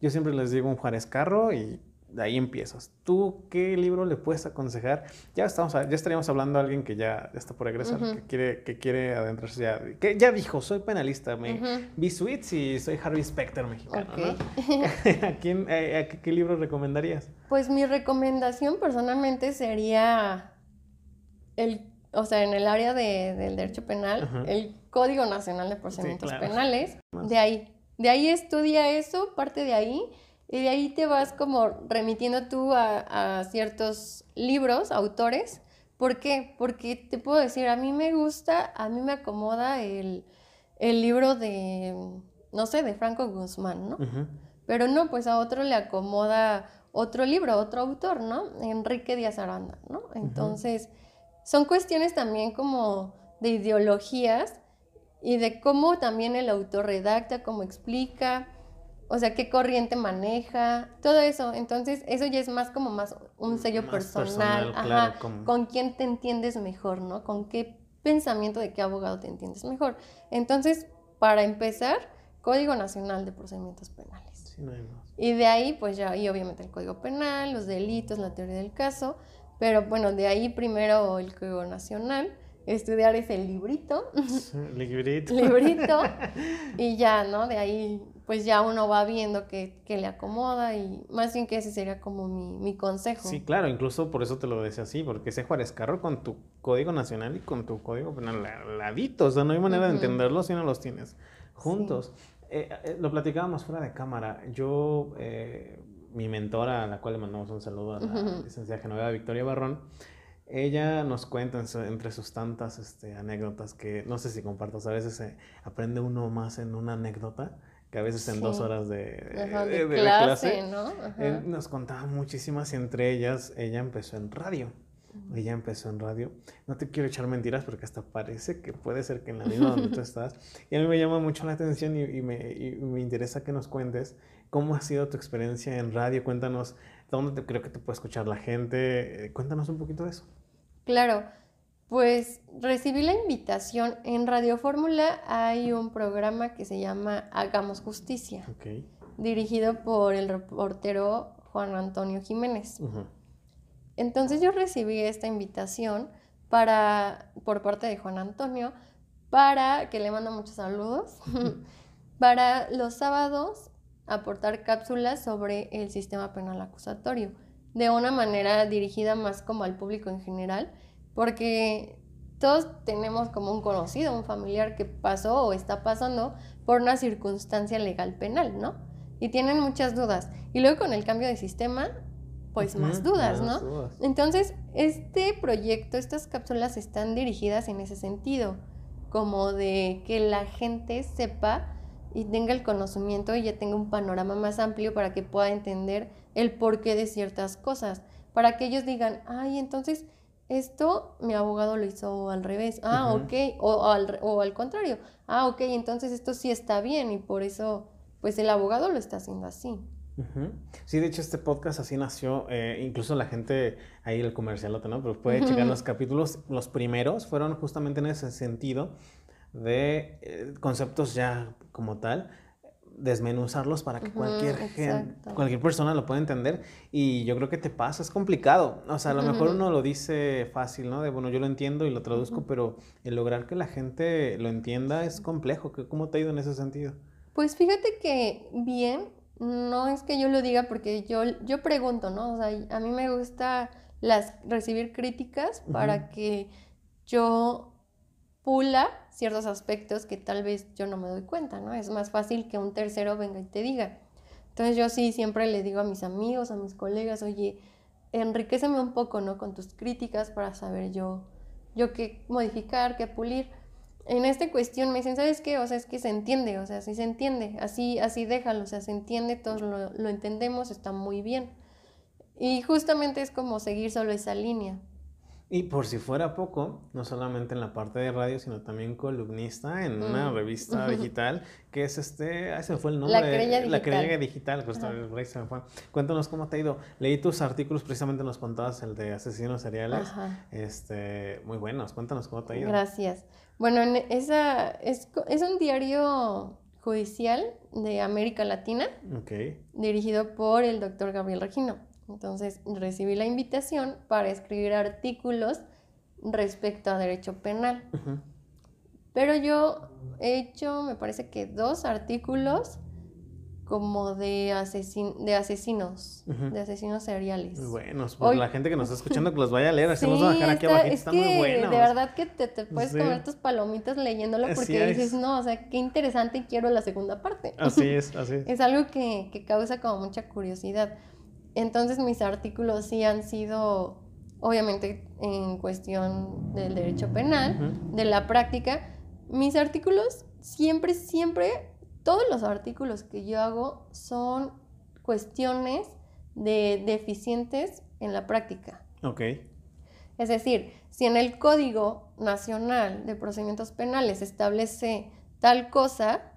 Yo siempre les digo un Juárez Carro y de ahí empiezas. ¿Tú qué libro le puedes aconsejar? Ya estamos, ya estaríamos hablando a alguien que ya está por egresar, que quiere, que quiere adentrarse ya, que ya dijo, soy penalista, me Ujú. vi Suits y soy Harvey Specter mexicano. ¿no? ¿A quién, eh, a qué, qué libro recomendarías? Pues mi recomendación personalmente sería el, o sea, en el área de- del derecho penal, el Código Nacional de Procedimientos claro. Penales. De ahí, de ahí estudia eso, parte de ahí, y de ahí te vas como remitiendo tú a, ciertos libros, autores. ¿Por qué? Porque te puedo decir, a mí me gusta, a mí me acomoda el, libro de, no sé, de Franco Guzmán, ¿no? Pero no, pues a otro le acomoda otro libro, otro autor, ¿no? Enrique Díaz Aranda, ¿no? Entonces, son cuestiones también como de ideologías y de cómo también el autor redacta, cómo explica, o sea, qué corriente maneja, todo eso. Entonces, eso ya es más como más un sello personal, ajá, con quién te entiendes mejor, ¿no? Con qué pensamiento de qué abogado te entiendes mejor. Entonces, para empezar, Código Nacional de Procedimientos Penales. Sí, no hay más. Y de ahí, pues ya, y obviamente el Código Penal, los delitos, la teoría del caso, pero bueno, de ahí primero el Código Nacional estudiar ese librito. librito. librito. Y ya, ¿no? De ahí, pues ya uno va viendo que, le acomoda y más bien que ese sería como mi, consejo. Sí, claro, incluso por eso te lo decía así, porque ese Juárez Carro con tu código nacional y con tu código penal ladito, o sea, no hay manera de entenderlos si no los tienes juntos. Eh, eh, lo platicábamos fuera de cámara. Yo, eh, mi mentora, a la cual le mandamos un saludo a la licenciada Genoveva Victoria Barrón, ella nos cuenta entre sus tantas este, anécdotas que no sé si compartas, a veces se aprende uno más en una anécdota que a veces en dos horas de, clase, ¿no? nos contaba muchísimas y entre ellas ella empezó en radio. Ella empezó en radio. No te quiero echar mentiras porque hasta parece que puede ser que en la misma donde tú estás. Y a mí me llama mucho la atención y, me, y me interesa que nos cuentes cómo ha sido tu experiencia en radio. Cuéntanos dónde te, creo que te puede escuchar la gente. Eh, cuéntanos un poquito de eso. Claro, pues recibí la invitación. En Radio Fórmula hay un programa que se llama Hagamos Justicia, dirigido por el reportero Juan Antonio Jiménez. Entonces yo recibí esta invitación para, por parte de Juan Antonio para, que le mando muchos saludos, para los sábados aportar cápsulas sobre el sistema penal acusatorio de una manera dirigida más como al público en general, porque todos tenemos como un conocido, un familiar que pasó o está pasando por una circunstancia legal penal, ¿no? Y tienen muchas dudas. Y luego con el cambio de sistema, pues más dudas, ¿no? Entonces, este proyecto, estas cápsulas están dirigidas en ese sentido, como de que la gente sepa y tenga el conocimiento y ya tenga un panorama más amplio para que pueda entender el porqué de ciertas cosas, para que ellos digan, ay, entonces esto mi abogado lo hizo al revés, ah, ok, o, al, o al contrario, ah, ok, entonces esto sí está bien y por eso, pues el abogado lo está haciendo así. Sí, de hecho este podcast así nació, eh, incluso la gente, ahí el comercial lo ¿no? Pero puede checar los capítulos, los primeros fueron justamente en ese sentido de eh, conceptos ya como tal, desmenuzarlos para que cualquier, cualquier persona lo pueda entender. Y yo creo que te pasa, es complicado. O sea, a lo mejor uno lo dice fácil, ¿no? De, bueno, yo lo entiendo y lo traduzco, pero el lograr que la gente lo entienda es complejo. ¿Cómo te ha ido en ese sentido? Pues fíjate que bien, no es que yo lo diga porque yo, yo pregunto, ¿no? O sea, a mí me gusta las, recibir críticas para que yo pula ciertos aspectos que tal vez yo no me doy cuenta, ¿no? Es más fácil que un tercero venga y te diga. Entonces yo sí siempre le digo a mis amigos, a mis colegas, oye, enriqueceme un poco, ¿no? Con tus críticas para saber yo, yo qué modificar, qué pulir. En esta cuestión me dicen, ¿sabes qué? O sea, es que se entiende, o sea, sí se entiende, así, así déjalo, o sea, se entiende, todos lo, lo entendemos, está muy bien. Y justamente es como seguir solo esa línea. Y por si fuera poco, no solamente en la parte de radio, sino también columnista en una mm. revista digital, que es este, ese fue el nombre. La Querella Digital. La Querella Digital, justo el se me fue. Cuéntanos cómo te ha ido. Leí tus artículos, precisamente nos contabas el de asesinos seriales. Este, muy buenos. Cuéntanos cómo te ha ido. Gracias. Bueno, esa, es, es un diario judicial de América Latina, okay. dirigido por el doctor Gabriel Regino. Entonces recibí la invitación para escribir artículos respecto a derecho penal. Pero yo he hecho, me parece que dos artículos como de, asesin de asesinos, Ujú. de asesinos seriales. Muy buenos. Pues Hoy- la gente que nos está escuchando que los vaya a leer. Así vamos a Sí, dejar aquí abajito. es Están que muy buenos. de verdad que te, te puedes Sí. comer tus palomitas leyéndolo porque es. dices, no, o sea, qué interesante y quiero la segunda parte. Así es, así es. Es algo que, que causa como mucha curiosidad. Entonces mis artículos sí han sido, obviamente, en cuestión del derecho penal, de la práctica. Mis artículos siempre, siempre, todos los artículos que yo hago son cuestiones de deficientes en la práctica. Ok. Es decir, si en el Código Nacional de Procedimientos Penales establece tal cosa,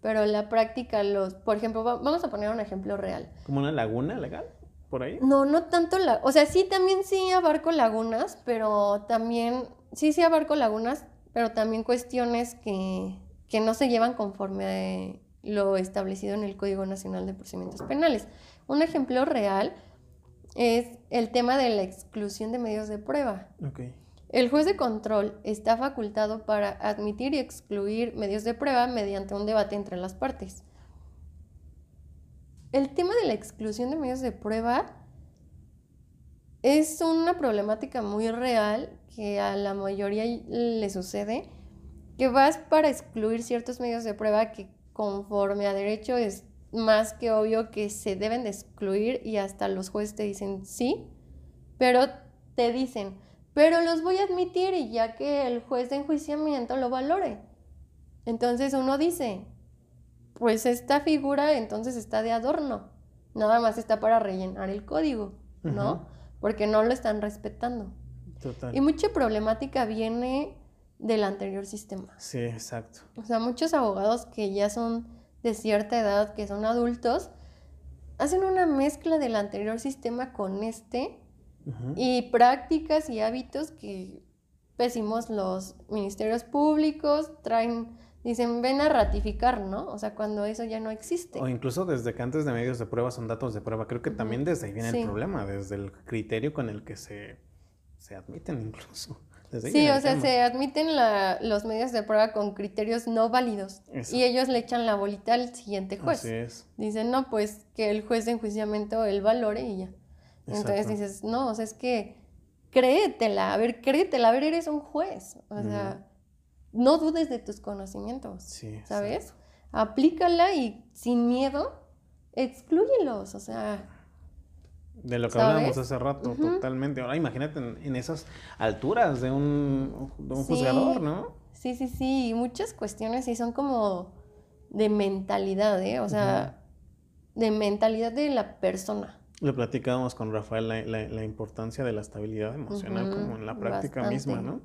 pero en la práctica los, por ejemplo, va- vamos a poner un ejemplo real. ¿Como una laguna legal? ¿Por ahí? No, no tanto la, o sea, sí también sí abarco lagunas, pero también, sí, sí abarco lagunas, pero también cuestiones que, que no se llevan conforme a lo establecido en el Código Nacional de Procedimientos Penales. Un ejemplo real es el tema de la exclusión de medios de prueba. Ok. El juez de control está facultado para admitir y excluir medios de prueba mediante un debate entre las partes. El tema de la exclusión de medios de prueba es una problemática muy real que a la mayoría le sucede, que vas para excluir ciertos medios de prueba que conforme a derecho es más que obvio que se deben de excluir y hasta los jueces te dicen sí, pero te dicen, pero los voy a admitir y ya que el juez de enjuiciamiento lo valore. Entonces uno dice, pues esta figura entonces está de adorno, nada más está para rellenar el código, ¿no? Porque no lo están respetando. Total. Y mucha problemática viene del anterior sistema. Sí, exacto. O sea, muchos abogados que ya son de cierta edad, que son adultos, hacen una mezcla del anterior sistema con este Y prácticas y hábitos que pésimos los ministerios públicos traen, dicen, ven a ratificar, ¿no? O sea, cuando eso ya no existe. O incluso desde que antes de medios de prueba son datos de prueba. Creo que también desde ahí viene Sí. el problema, desde el criterio con el que se, se admiten incluso. Desde Sí, o sea, tema. se admiten la- los medios de prueba con criterios no válidos Eso. y ellos le echan la bolita al siguiente juez. Así es. Dicen, no, pues que el juez de enjuiciamiento el valore y ya. Entonces dices, no, o sea, es que créetela, a ver, créetela, a ver, eres un juez. O sea, no dudes de tus conocimientos, Sí, ¿sabes? Aplícala y sin miedo, exclúyelos, o sea, De lo que ¿Sabes? hablábamos hace rato, totalmente. Ahora imagínate en, en esas alturas de un, de un Sí. juzgador, ¿no? sí, sí, sí, muchas cuestiones sí son como de mentalidad, ¿eh? O sea, de mentalidad de la persona. Lo platicábamos con Rafael, la, la- la importancia de la estabilidad emocional como en la práctica bastante. misma, ¿no?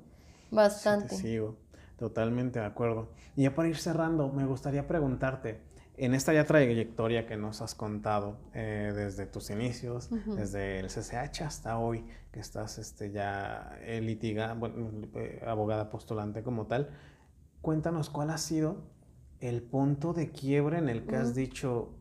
Bastante. Sí, te sigo. Totalmente de acuerdo. Y ya para ir cerrando, me gustaría preguntarte, en esta ya trayectoria que nos has contado, eh, desde tus inicios, desde el CCH hasta hoy, que estás este, ya eh, litiga, bueno, eh, abogada postulante como tal, cuéntanos cuál ha sido el punto de quiebre en el que has dicho,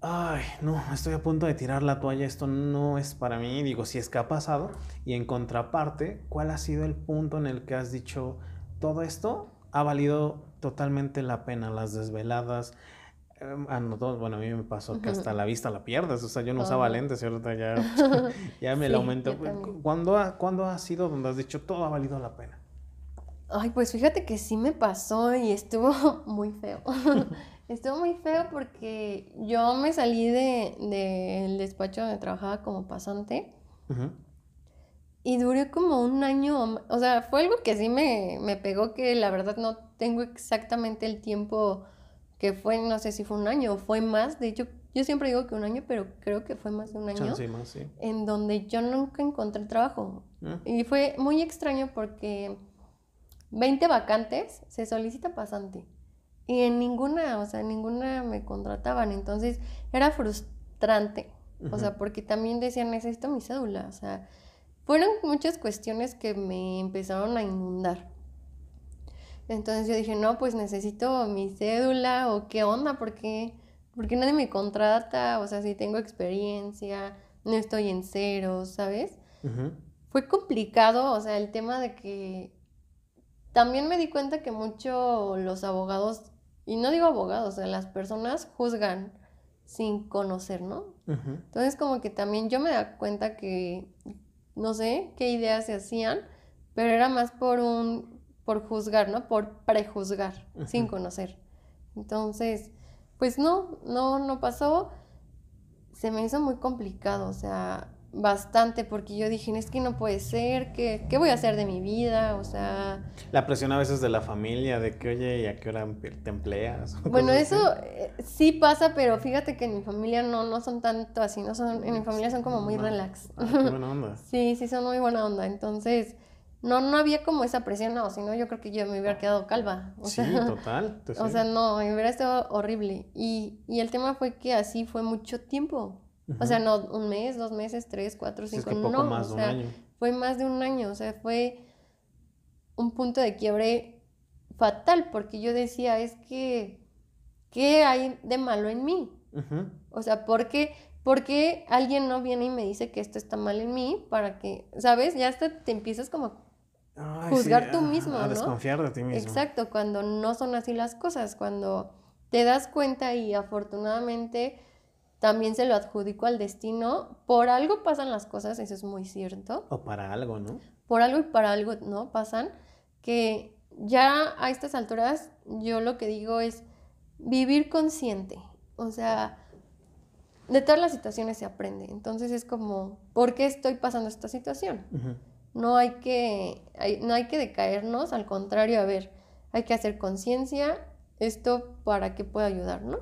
ay, no, estoy a punto de tirar la toalla, esto no es para mí, digo, si es que ha pasado, y en contraparte, ¿cuál ha sido el punto en el que has dicho, todo esto ha valido totalmente la pena, las desveladas? a nosotros, bueno, a mí me pasó que hasta la vista la pierdes, o sea, yo no usaba lentes ahorita ya, ya me Sí, la también. ¿Cuándo ha, ¿Cuándo ha sido donde has dicho, todo ha valido la pena? Ay, pues fíjate que sí me pasó y estuvo muy feo. estuvo muy feo porque yo me salí de, del despacho donde trabajaba como pasante y duré como un año, o sea, fue algo que sí me, me pegó que la verdad no tengo exactamente el tiempo que fue, no sé si fue un año o fue más, de hecho yo siempre digo que un año, pero creo que fue más de un año, más, sí. en donde yo nunca encontré trabajo. Mm. Y fue muy extraño porque 20 vacantes se solicita pasante. Y en ninguna, o sea, en ninguna me contrataban. Entonces era frustrante. O sea, porque también decían, necesito mi cédula. O sea, fueron muchas cuestiones que me empezaron a inundar. Entonces yo dije, no, pues necesito mi cédula o qué onda, porque porque nadie me contrata, o sea, si tengo experiencia, no estoy en cero, ¿sabes? Fue complicado, o sea, el tema de que también me di cuenta que mucho los abogados y no digo abogados, o sea, las personas juzgan sin conocer, ¿no? Entonces como que también yo me da cuenta que no sé qué ideas se hacían, pero era más por un, por juzgar, ¿no? Por prejuzgar, sin conocer. Entonces, pues no, no, no pasó. Se me hizo muy complicado, o sea, bastante, porque yo dije, es que no puede ser, ¿qué, ¿qué voy a hacer de mi vida? O sea... La presión a veces de la familia, de que, oye, ¿y a qué hora te empleas? Bueno, eso eh, sí pasa, pero fíjate que en mi familia no, no son tanto así, no son, en mi familia son como muy relax. Ah, qué buena onda. sí, sí, son muy buena onda, entonces... No, no había como esa presión, no, sino yo creo que yo me hubiera quedado calva. O sí, total. O sea, no, me hubiera estado horrible. Y, y el tema fue que así fue mucho tiempo. O sea, no un mes, dos meses, tres, cuatro, cinco, es no. Más o sea, un año. Fue más de un año, o sea, fue un punto de quiebre fatal, porque yo decía, es que, ¿qué hay de malo en mí? O sea, ¿por qué, ¿por qué alguien no viene y me dice que esto está mal en mí? Para que, ¿sabes? Ya hasta te empiezas como a juzgar tú mismo, a desconfiar de ti mismo. Exacto, cuando no son así las cosas, cuando te das cuenta y afortunadamente también se lo adjudico al destino. Por algo pasan las cosas, eso es muy cierto. O para algo, ¿no? Por algo y para algo, ¿no? Pasan que ya a estas alturas yo lo que digo es vivir consciente. O sea, de todas las situaciones se aprende. Entonces es como, ¿por qué estoy pasando esta situación? No hay que, no hay que decaernos, al contrario, a ver, hay que hacer conciencia, esto para que pueda ayudar, ¿no?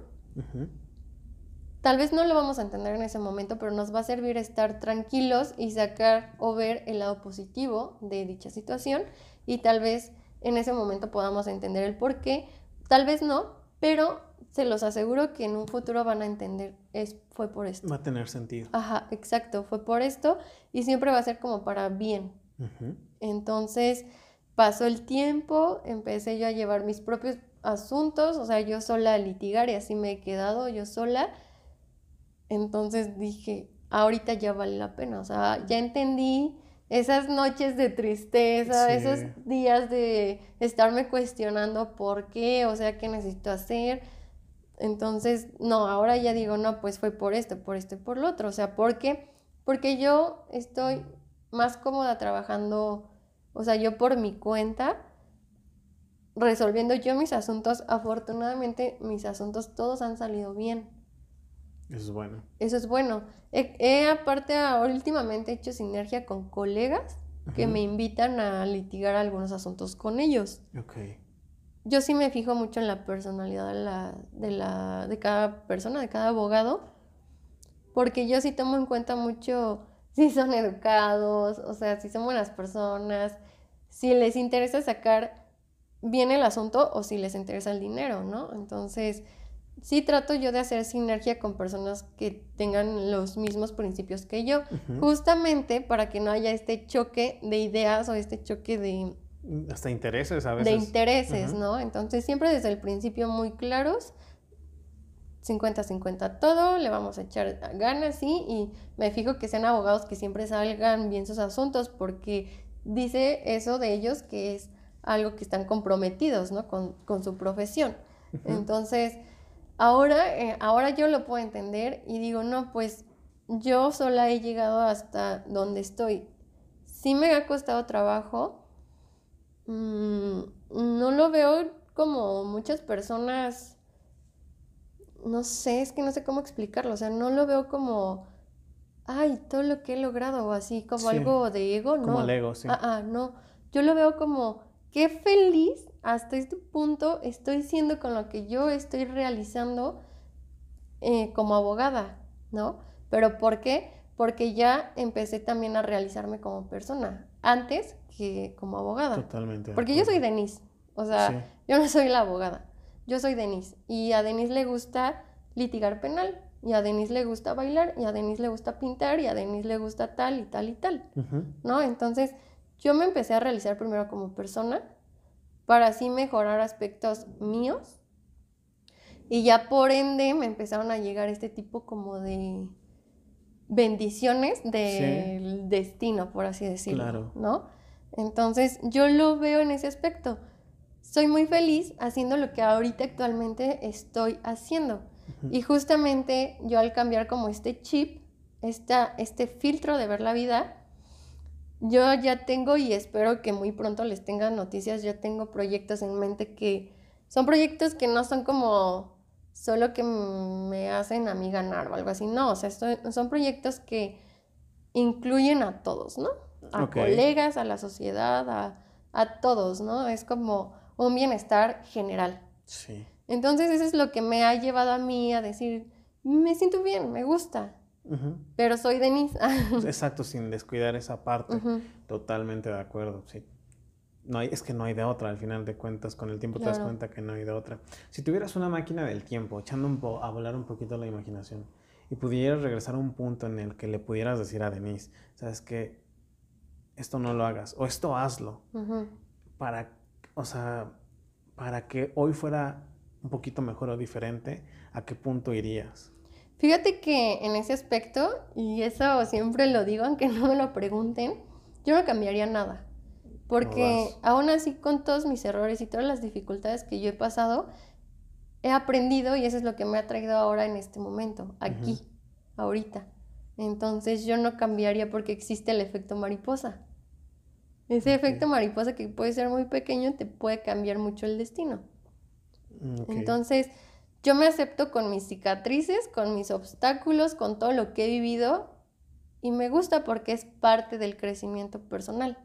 Tal vez no lo vamos a entender en ese momento, pero nos va a servir estar tranquilos y sacar o ver el lado positivo de dicha situación y tal vez en ese momento podamos entender el por qué, tal vez no, pero se los aseguro que en un futuro van a entender, es, fue por esto. Va a tener sentido. Ajá, exacto, fue por esto y siempre va a ser como para bien. Entonces pasó el tiempo, empecé yo a llevar mis propios asuntos, o sea, yo sola a litigar y así me he quedado yo sola entonces dije, ahorita ya vale la pena, o sea, ya entendí esas noches de tristeza, esos días de estarme cuestionando por qué, o sea, qué necesito hacer. Entonces, no, ahora ya digo, no, pues fue por esto, por esto y por lo otro, o sea, ¿por qué? Porque yo estoy más cómoda trabajando, o sea, yo por mi cuenta, resolviendo yo mis asuntos. Afortunadamente, mis asuntos todos han salido bien. Eso es bueno. Eso es bueno. He, aparte, últimamente hecho sinergia con colegas que me invitan a litigar algunos asuntos con ellos. Ok. Yo sí me fijo mucho en la personalidad de, la, de, la, de cada persona, de cada abogado, porque yo sí tomo en cuenta mucho si son educados, o sea, si son buenas personas, si les interesa sacar bien el asunto o si les interesa el dinero, ¿no? Entonces, sí trato yo de hacer sinergia con personas que tengan los mismos principios que yo, justamente para que no haya este choque de ideas o este choque de... Hasta intereses a veces. De intereses, ¿no? Entonces siempre desde el principio muy claros, 50-50 todo, le vamos a echar ganas, sí, y me fijo que sean abogados que siempre salgan bien sus asuntos, porque dice eso de ellos que es algo que están comprometidos, ¿no? Con, con su profesión. Entonces Ahora, eh, ahora yo lo puedo entender y digo, no, pues yo sola he llegado hasta donde estoy. Sí me ha costado trabajo. Mm, no lo veo como muchas personas, no sé, es que no sé cómo explicarlo. O sea, no lo veo como, ay, todo lo que he logrado o así, como algo de ego, no. Como el ego, sí. Ah, ah, no. Yo lo veo como, qué feliz hasta este punto estoy siendo con lo que yo estoy realizando eh, como abogada, ¿no? Pero ¿por qué? Porque ya empecé también a realizarme como persona, antes que como abogada. Totalmente. Porque yo soy Denise, o sea, yo no soy la abogada, yo soy Denise. Y a Denise le gusta litigar penal, y a Denise le gusta bailar, y a Denise le gusta pintar, y a Denise le gusta tal y tal y tal, ¿no? Entonces, yo me empecé a realizar primero como persona para así mejorar aspectos míos. Y ya por ende me empezaron a llegar este tipo como de bendiciones del destino, por así decirlo, ¿no? Entonces yo lo veo en ese aspecto. soy muy feliz haciendo lo que ahorita actualmente estoy haciendo. Y justamente yo al cambiar como este chip, esta, este filtro de ver la vida, yo ya tengo y espero que muy pronto les tenga noticias, ya tengo proyectos en mente que son proyectos que no son como solo que me hacen a mí ganar o algo así, no, o sea, son proyectos que incluyen a todos, ¿no? A colegas, a la sociedad, a, a todos, ¿no? Es como un bienestar general. Sí. Entonces eso es lo que me ha llevado a mí a decir, me siento bien, me gusta, pero soy Denise. Exacto, sin descuidar esa parte. Totalmente de acuerdo, sí. No hay, es que no hay de otra, al final de cuentas, con el tiempo te das cuenta que no hay de otra. Si tuvieras una máquina del tiempo, echando un a volar un poquito la imaginación, y pudieras regresar a un punto en el que le pudieras decir a Denise, sabes que esto no lo hagas, o esto hazlo, para, o sea, para que hoy fuera un poquito mejor o diferente, ¿a qué punto irías? Fíjate que en ese aspecto, y eso siempre lo digo, aunque no me lo pregunten, yo no cambiaría nada. Porque aún así, con todos mis errores y todas las dificultades que yo he pasado, he aprendido y eso es lo que me ha traído ahora en este momento, aquí, ahorita. Entonces yo no cambiaría porque existe el efecto mariposa. Ese efecto mariposa que puede ser muy pequeño te puede cambiar mucho el destino. Mm, Entonces, yo me acepto con mis cicatrices, con mis obstáculos, con todo lo que he vivido y me gusta porque es parte del crecimiento personal,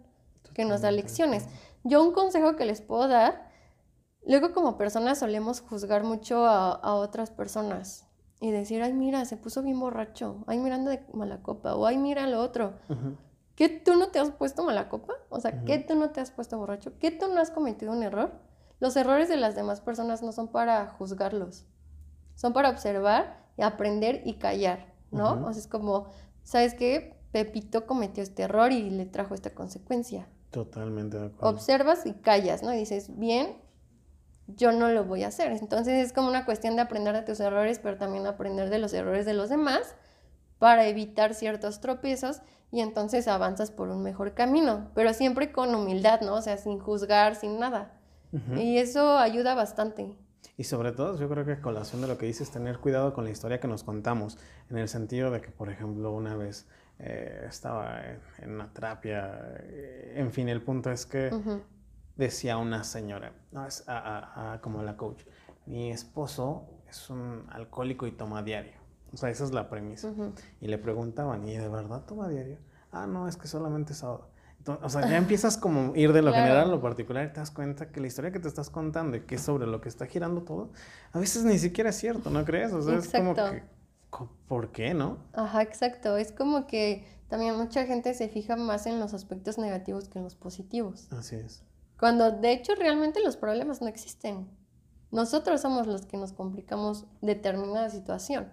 que nos da lecciones. Yo un consejo que les puedo dar, luego como personas solemos juzgar mucho a, otras personas y decir, ay, mira, se puso bien borracho, ay, mirando de mala copa, o ay, mira lo otro. ¿Qué tú no te has puesto mala copa? O sea, ¿qué tú no te has puesto borracho? ¿Qué tú no has cometido un error? Los errores de las demás personas no son para juzgarlos, son para observar y aprender y callar, ¿no? O sea, es como, ¿sabes qué? Pepito cometió este error y le trajo esta consecuencia. Totalmente de acuerdo. Observas y callas, ¿no? Y dices, bien, yo no lo voy a hacer. Entonces es como una cuestión de aprender de tus errores, pero también aprender de los errores de los demás para evitar ciertos tropiezos y entonces avanzas por un mejor camino, pero siempre con humildad, ¿no? O sea, sin juzgar, sin nada. Y eso ayuda bastante. Y sobre todo, yo creo que colación de lo que dices, tener cuidado con la historia que nos contamos, en el sentido de que, por ejemplo, una vez eh, estaba en, una terapia, eh, en fin, el punto es que decía una señora, no, es como la coach, mi esposo es un alcohólico y toma diario. O sea, esa es la premisa. Y le preguntaban, ¿y de verdad toma diario? Ah, no, es que solamente sábado o sea, ya empiezas como ir de lo general a lo particular y te das cuenta que la historia que te estás contando y que es sobre lo que está girando todo, a veces ni siquiera es cierto, ¿no crees? O sea, es como que, ¿por qué, no? Ajá, exacto. Es como que también mucha gente se fija más en los aspectos negativos que en los positivos. Así es. Cuando de hecho realmente los problemas no existen. Nosotros somos los que nos complicamos determinada situación,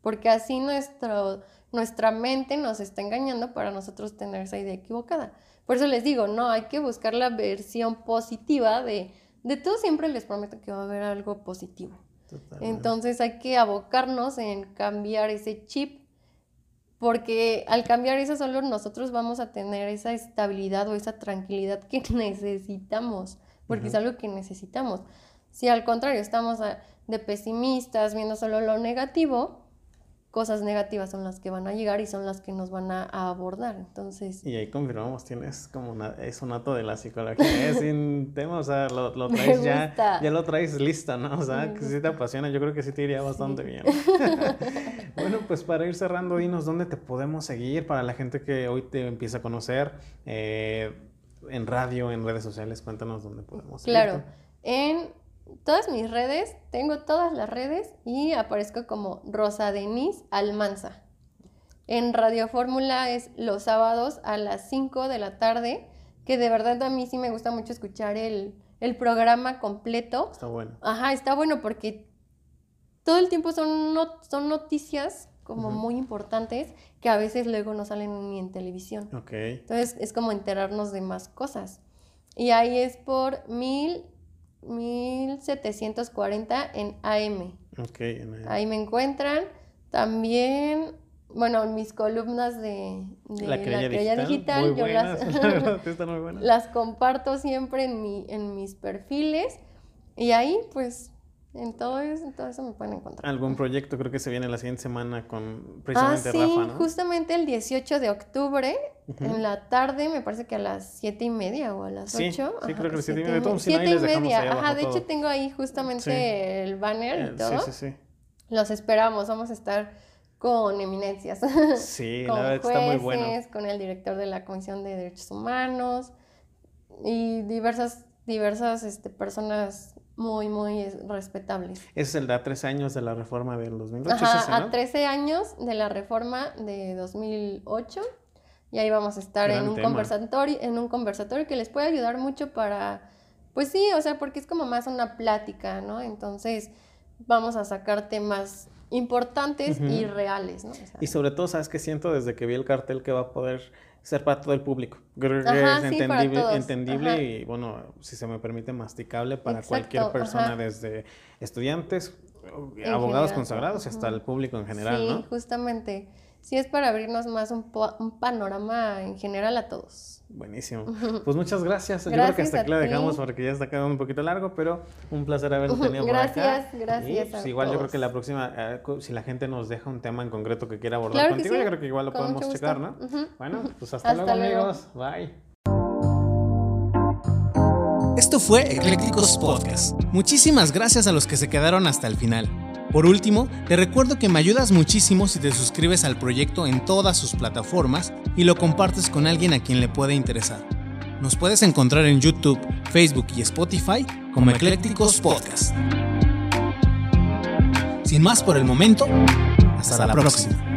porque así nuestro nuestra mente nos está engañando para nosotros tener esa idea equivocada. Por eso les digo, no, hay que buscar la versión positiva de, de todo siempre les prometo que va a haber algo positivo. Entonces hay que abocarnos en cambiar ese chip, porque al cambiar eso solo nosotros vamos a tener esa estabilidad o esa tranquilidad que necesitamos, porque es algo que necesitamos. Si al contrario estamos de pesimistas, viendo solo lo negativo, cosas negativas son las que van a llegar y son las que nos van a, abordar. Entonces. Y ahí confirmamos, tienes como una, es un acto de la psicología, es sin tema, o sea, lo, lo traes ya, ya lo traes lista, ¿no? O sea, que si te apasiona, yo creo que sí te iría bastante bien. bueno, pues para ir cerrando, dinos dónde te podemos seguir para la gente que hoy te empieza a conocer, eh, en radio, en redes sociales, cuéntanos dónde podemos Claro, en todas mis redes, tengo todas las redes y aparezco como Rosa Denise Almanza. En Radio Fórmula es los sábados a las 5 de la tarde, que de verdad a mí sí me gusta mucho escuchar el, programa completo. Está bueno. Ajá, está bueno porque todo el tiempo son, son noticias como muy importantes que a veces luego no salen ni en televisión. Ok. Entonces es como enterarnos de más cosas. Y ahí es por mil 1740 en AM. Ok, en AM. Ahí me encuentran. También bueno, mis columnas de, de La Criolla Digital, Digital, muy yo buenas, las, la están muy buenas. las comparto siempre en, mi, en mis perfiles y ahí pues en todo eso, en todo eso me pueden encontrar. Algún proyecto creo que se viene la siguiente semana con Ah, precisamente sí, Rafa, ¿no? justamente el 18 de octubre, en la tarde, me parece que a las siete y media o a las Sí, 8. sí, creo que a las siete y siete media. Ahí siete y les dejamos media, ajá, de hecho todo. tengo ahí justamente Sí. el banner Eh, y todo. Sí, sí, Los esperamos, vamos a estar con eminencias. sí. Sí, la verdad jueces, está muy bueno. con el director de la Comisión de Derechos Humanos y diversas, diversas este, personas muy, muy es- respetables. Es el de a tres años de la reforma del 2008, es Ajá, ese, a ¿no? 13 años de la reforma de 2008 y ahí vamos a estar Gran en un tema. conversatorio, en un conversatorio que les puede ayudar mucho para, pues sí, o sea, porque es como más una plática, ¿no? Entonces vamos a sacar temas importantes y Ujú. reales, ¿no? O sea, Y sobre todo, ¿sabes qué siento desde que vi el cartel que va a poder ser para todo el público? Creo que Ajá, es sí, entendible, todos. entendible Ajá. y, bueno, si se me permite, masticable para Exacto, cualquier persona, ajá. desde estudiantes, En abogados general, consagrados y hasta el público en general, sí, ¿no? justamente. Sí, es para abrirnos más un, un panorama en general a todos. Buenísimo. Pues muchas gracias. Yo creo que Gracias hasta aquí la dejamos ti. porque ya está quedando un poquito largo, pero un placer haberlo tenido por acá. Gracias, gracias Y, pues, a igual yo creo que la próxima, eh, si la gente nos deja un tema en concreto que quiera abordar Claro contigo, sí, yo creo que igual lo con podemos checar. ¿no? Bueno, pues hasta, Hasta luego, luego. amigos. Bye. Esto fue Eclécticos Podcast. Muchísimas gracias a los que se quedaron hasta el final. Por último, te recuerdo que me ayudas muchísimo si te suscribes al proyecto en todas sus plataformas y lo compartes con alguien a quien le pueda interesar. Nos puedes encontrar en YouTube, Facebook y Spotify como Eclécticos Podcast. Sin más por el momento, hasta, la próxima.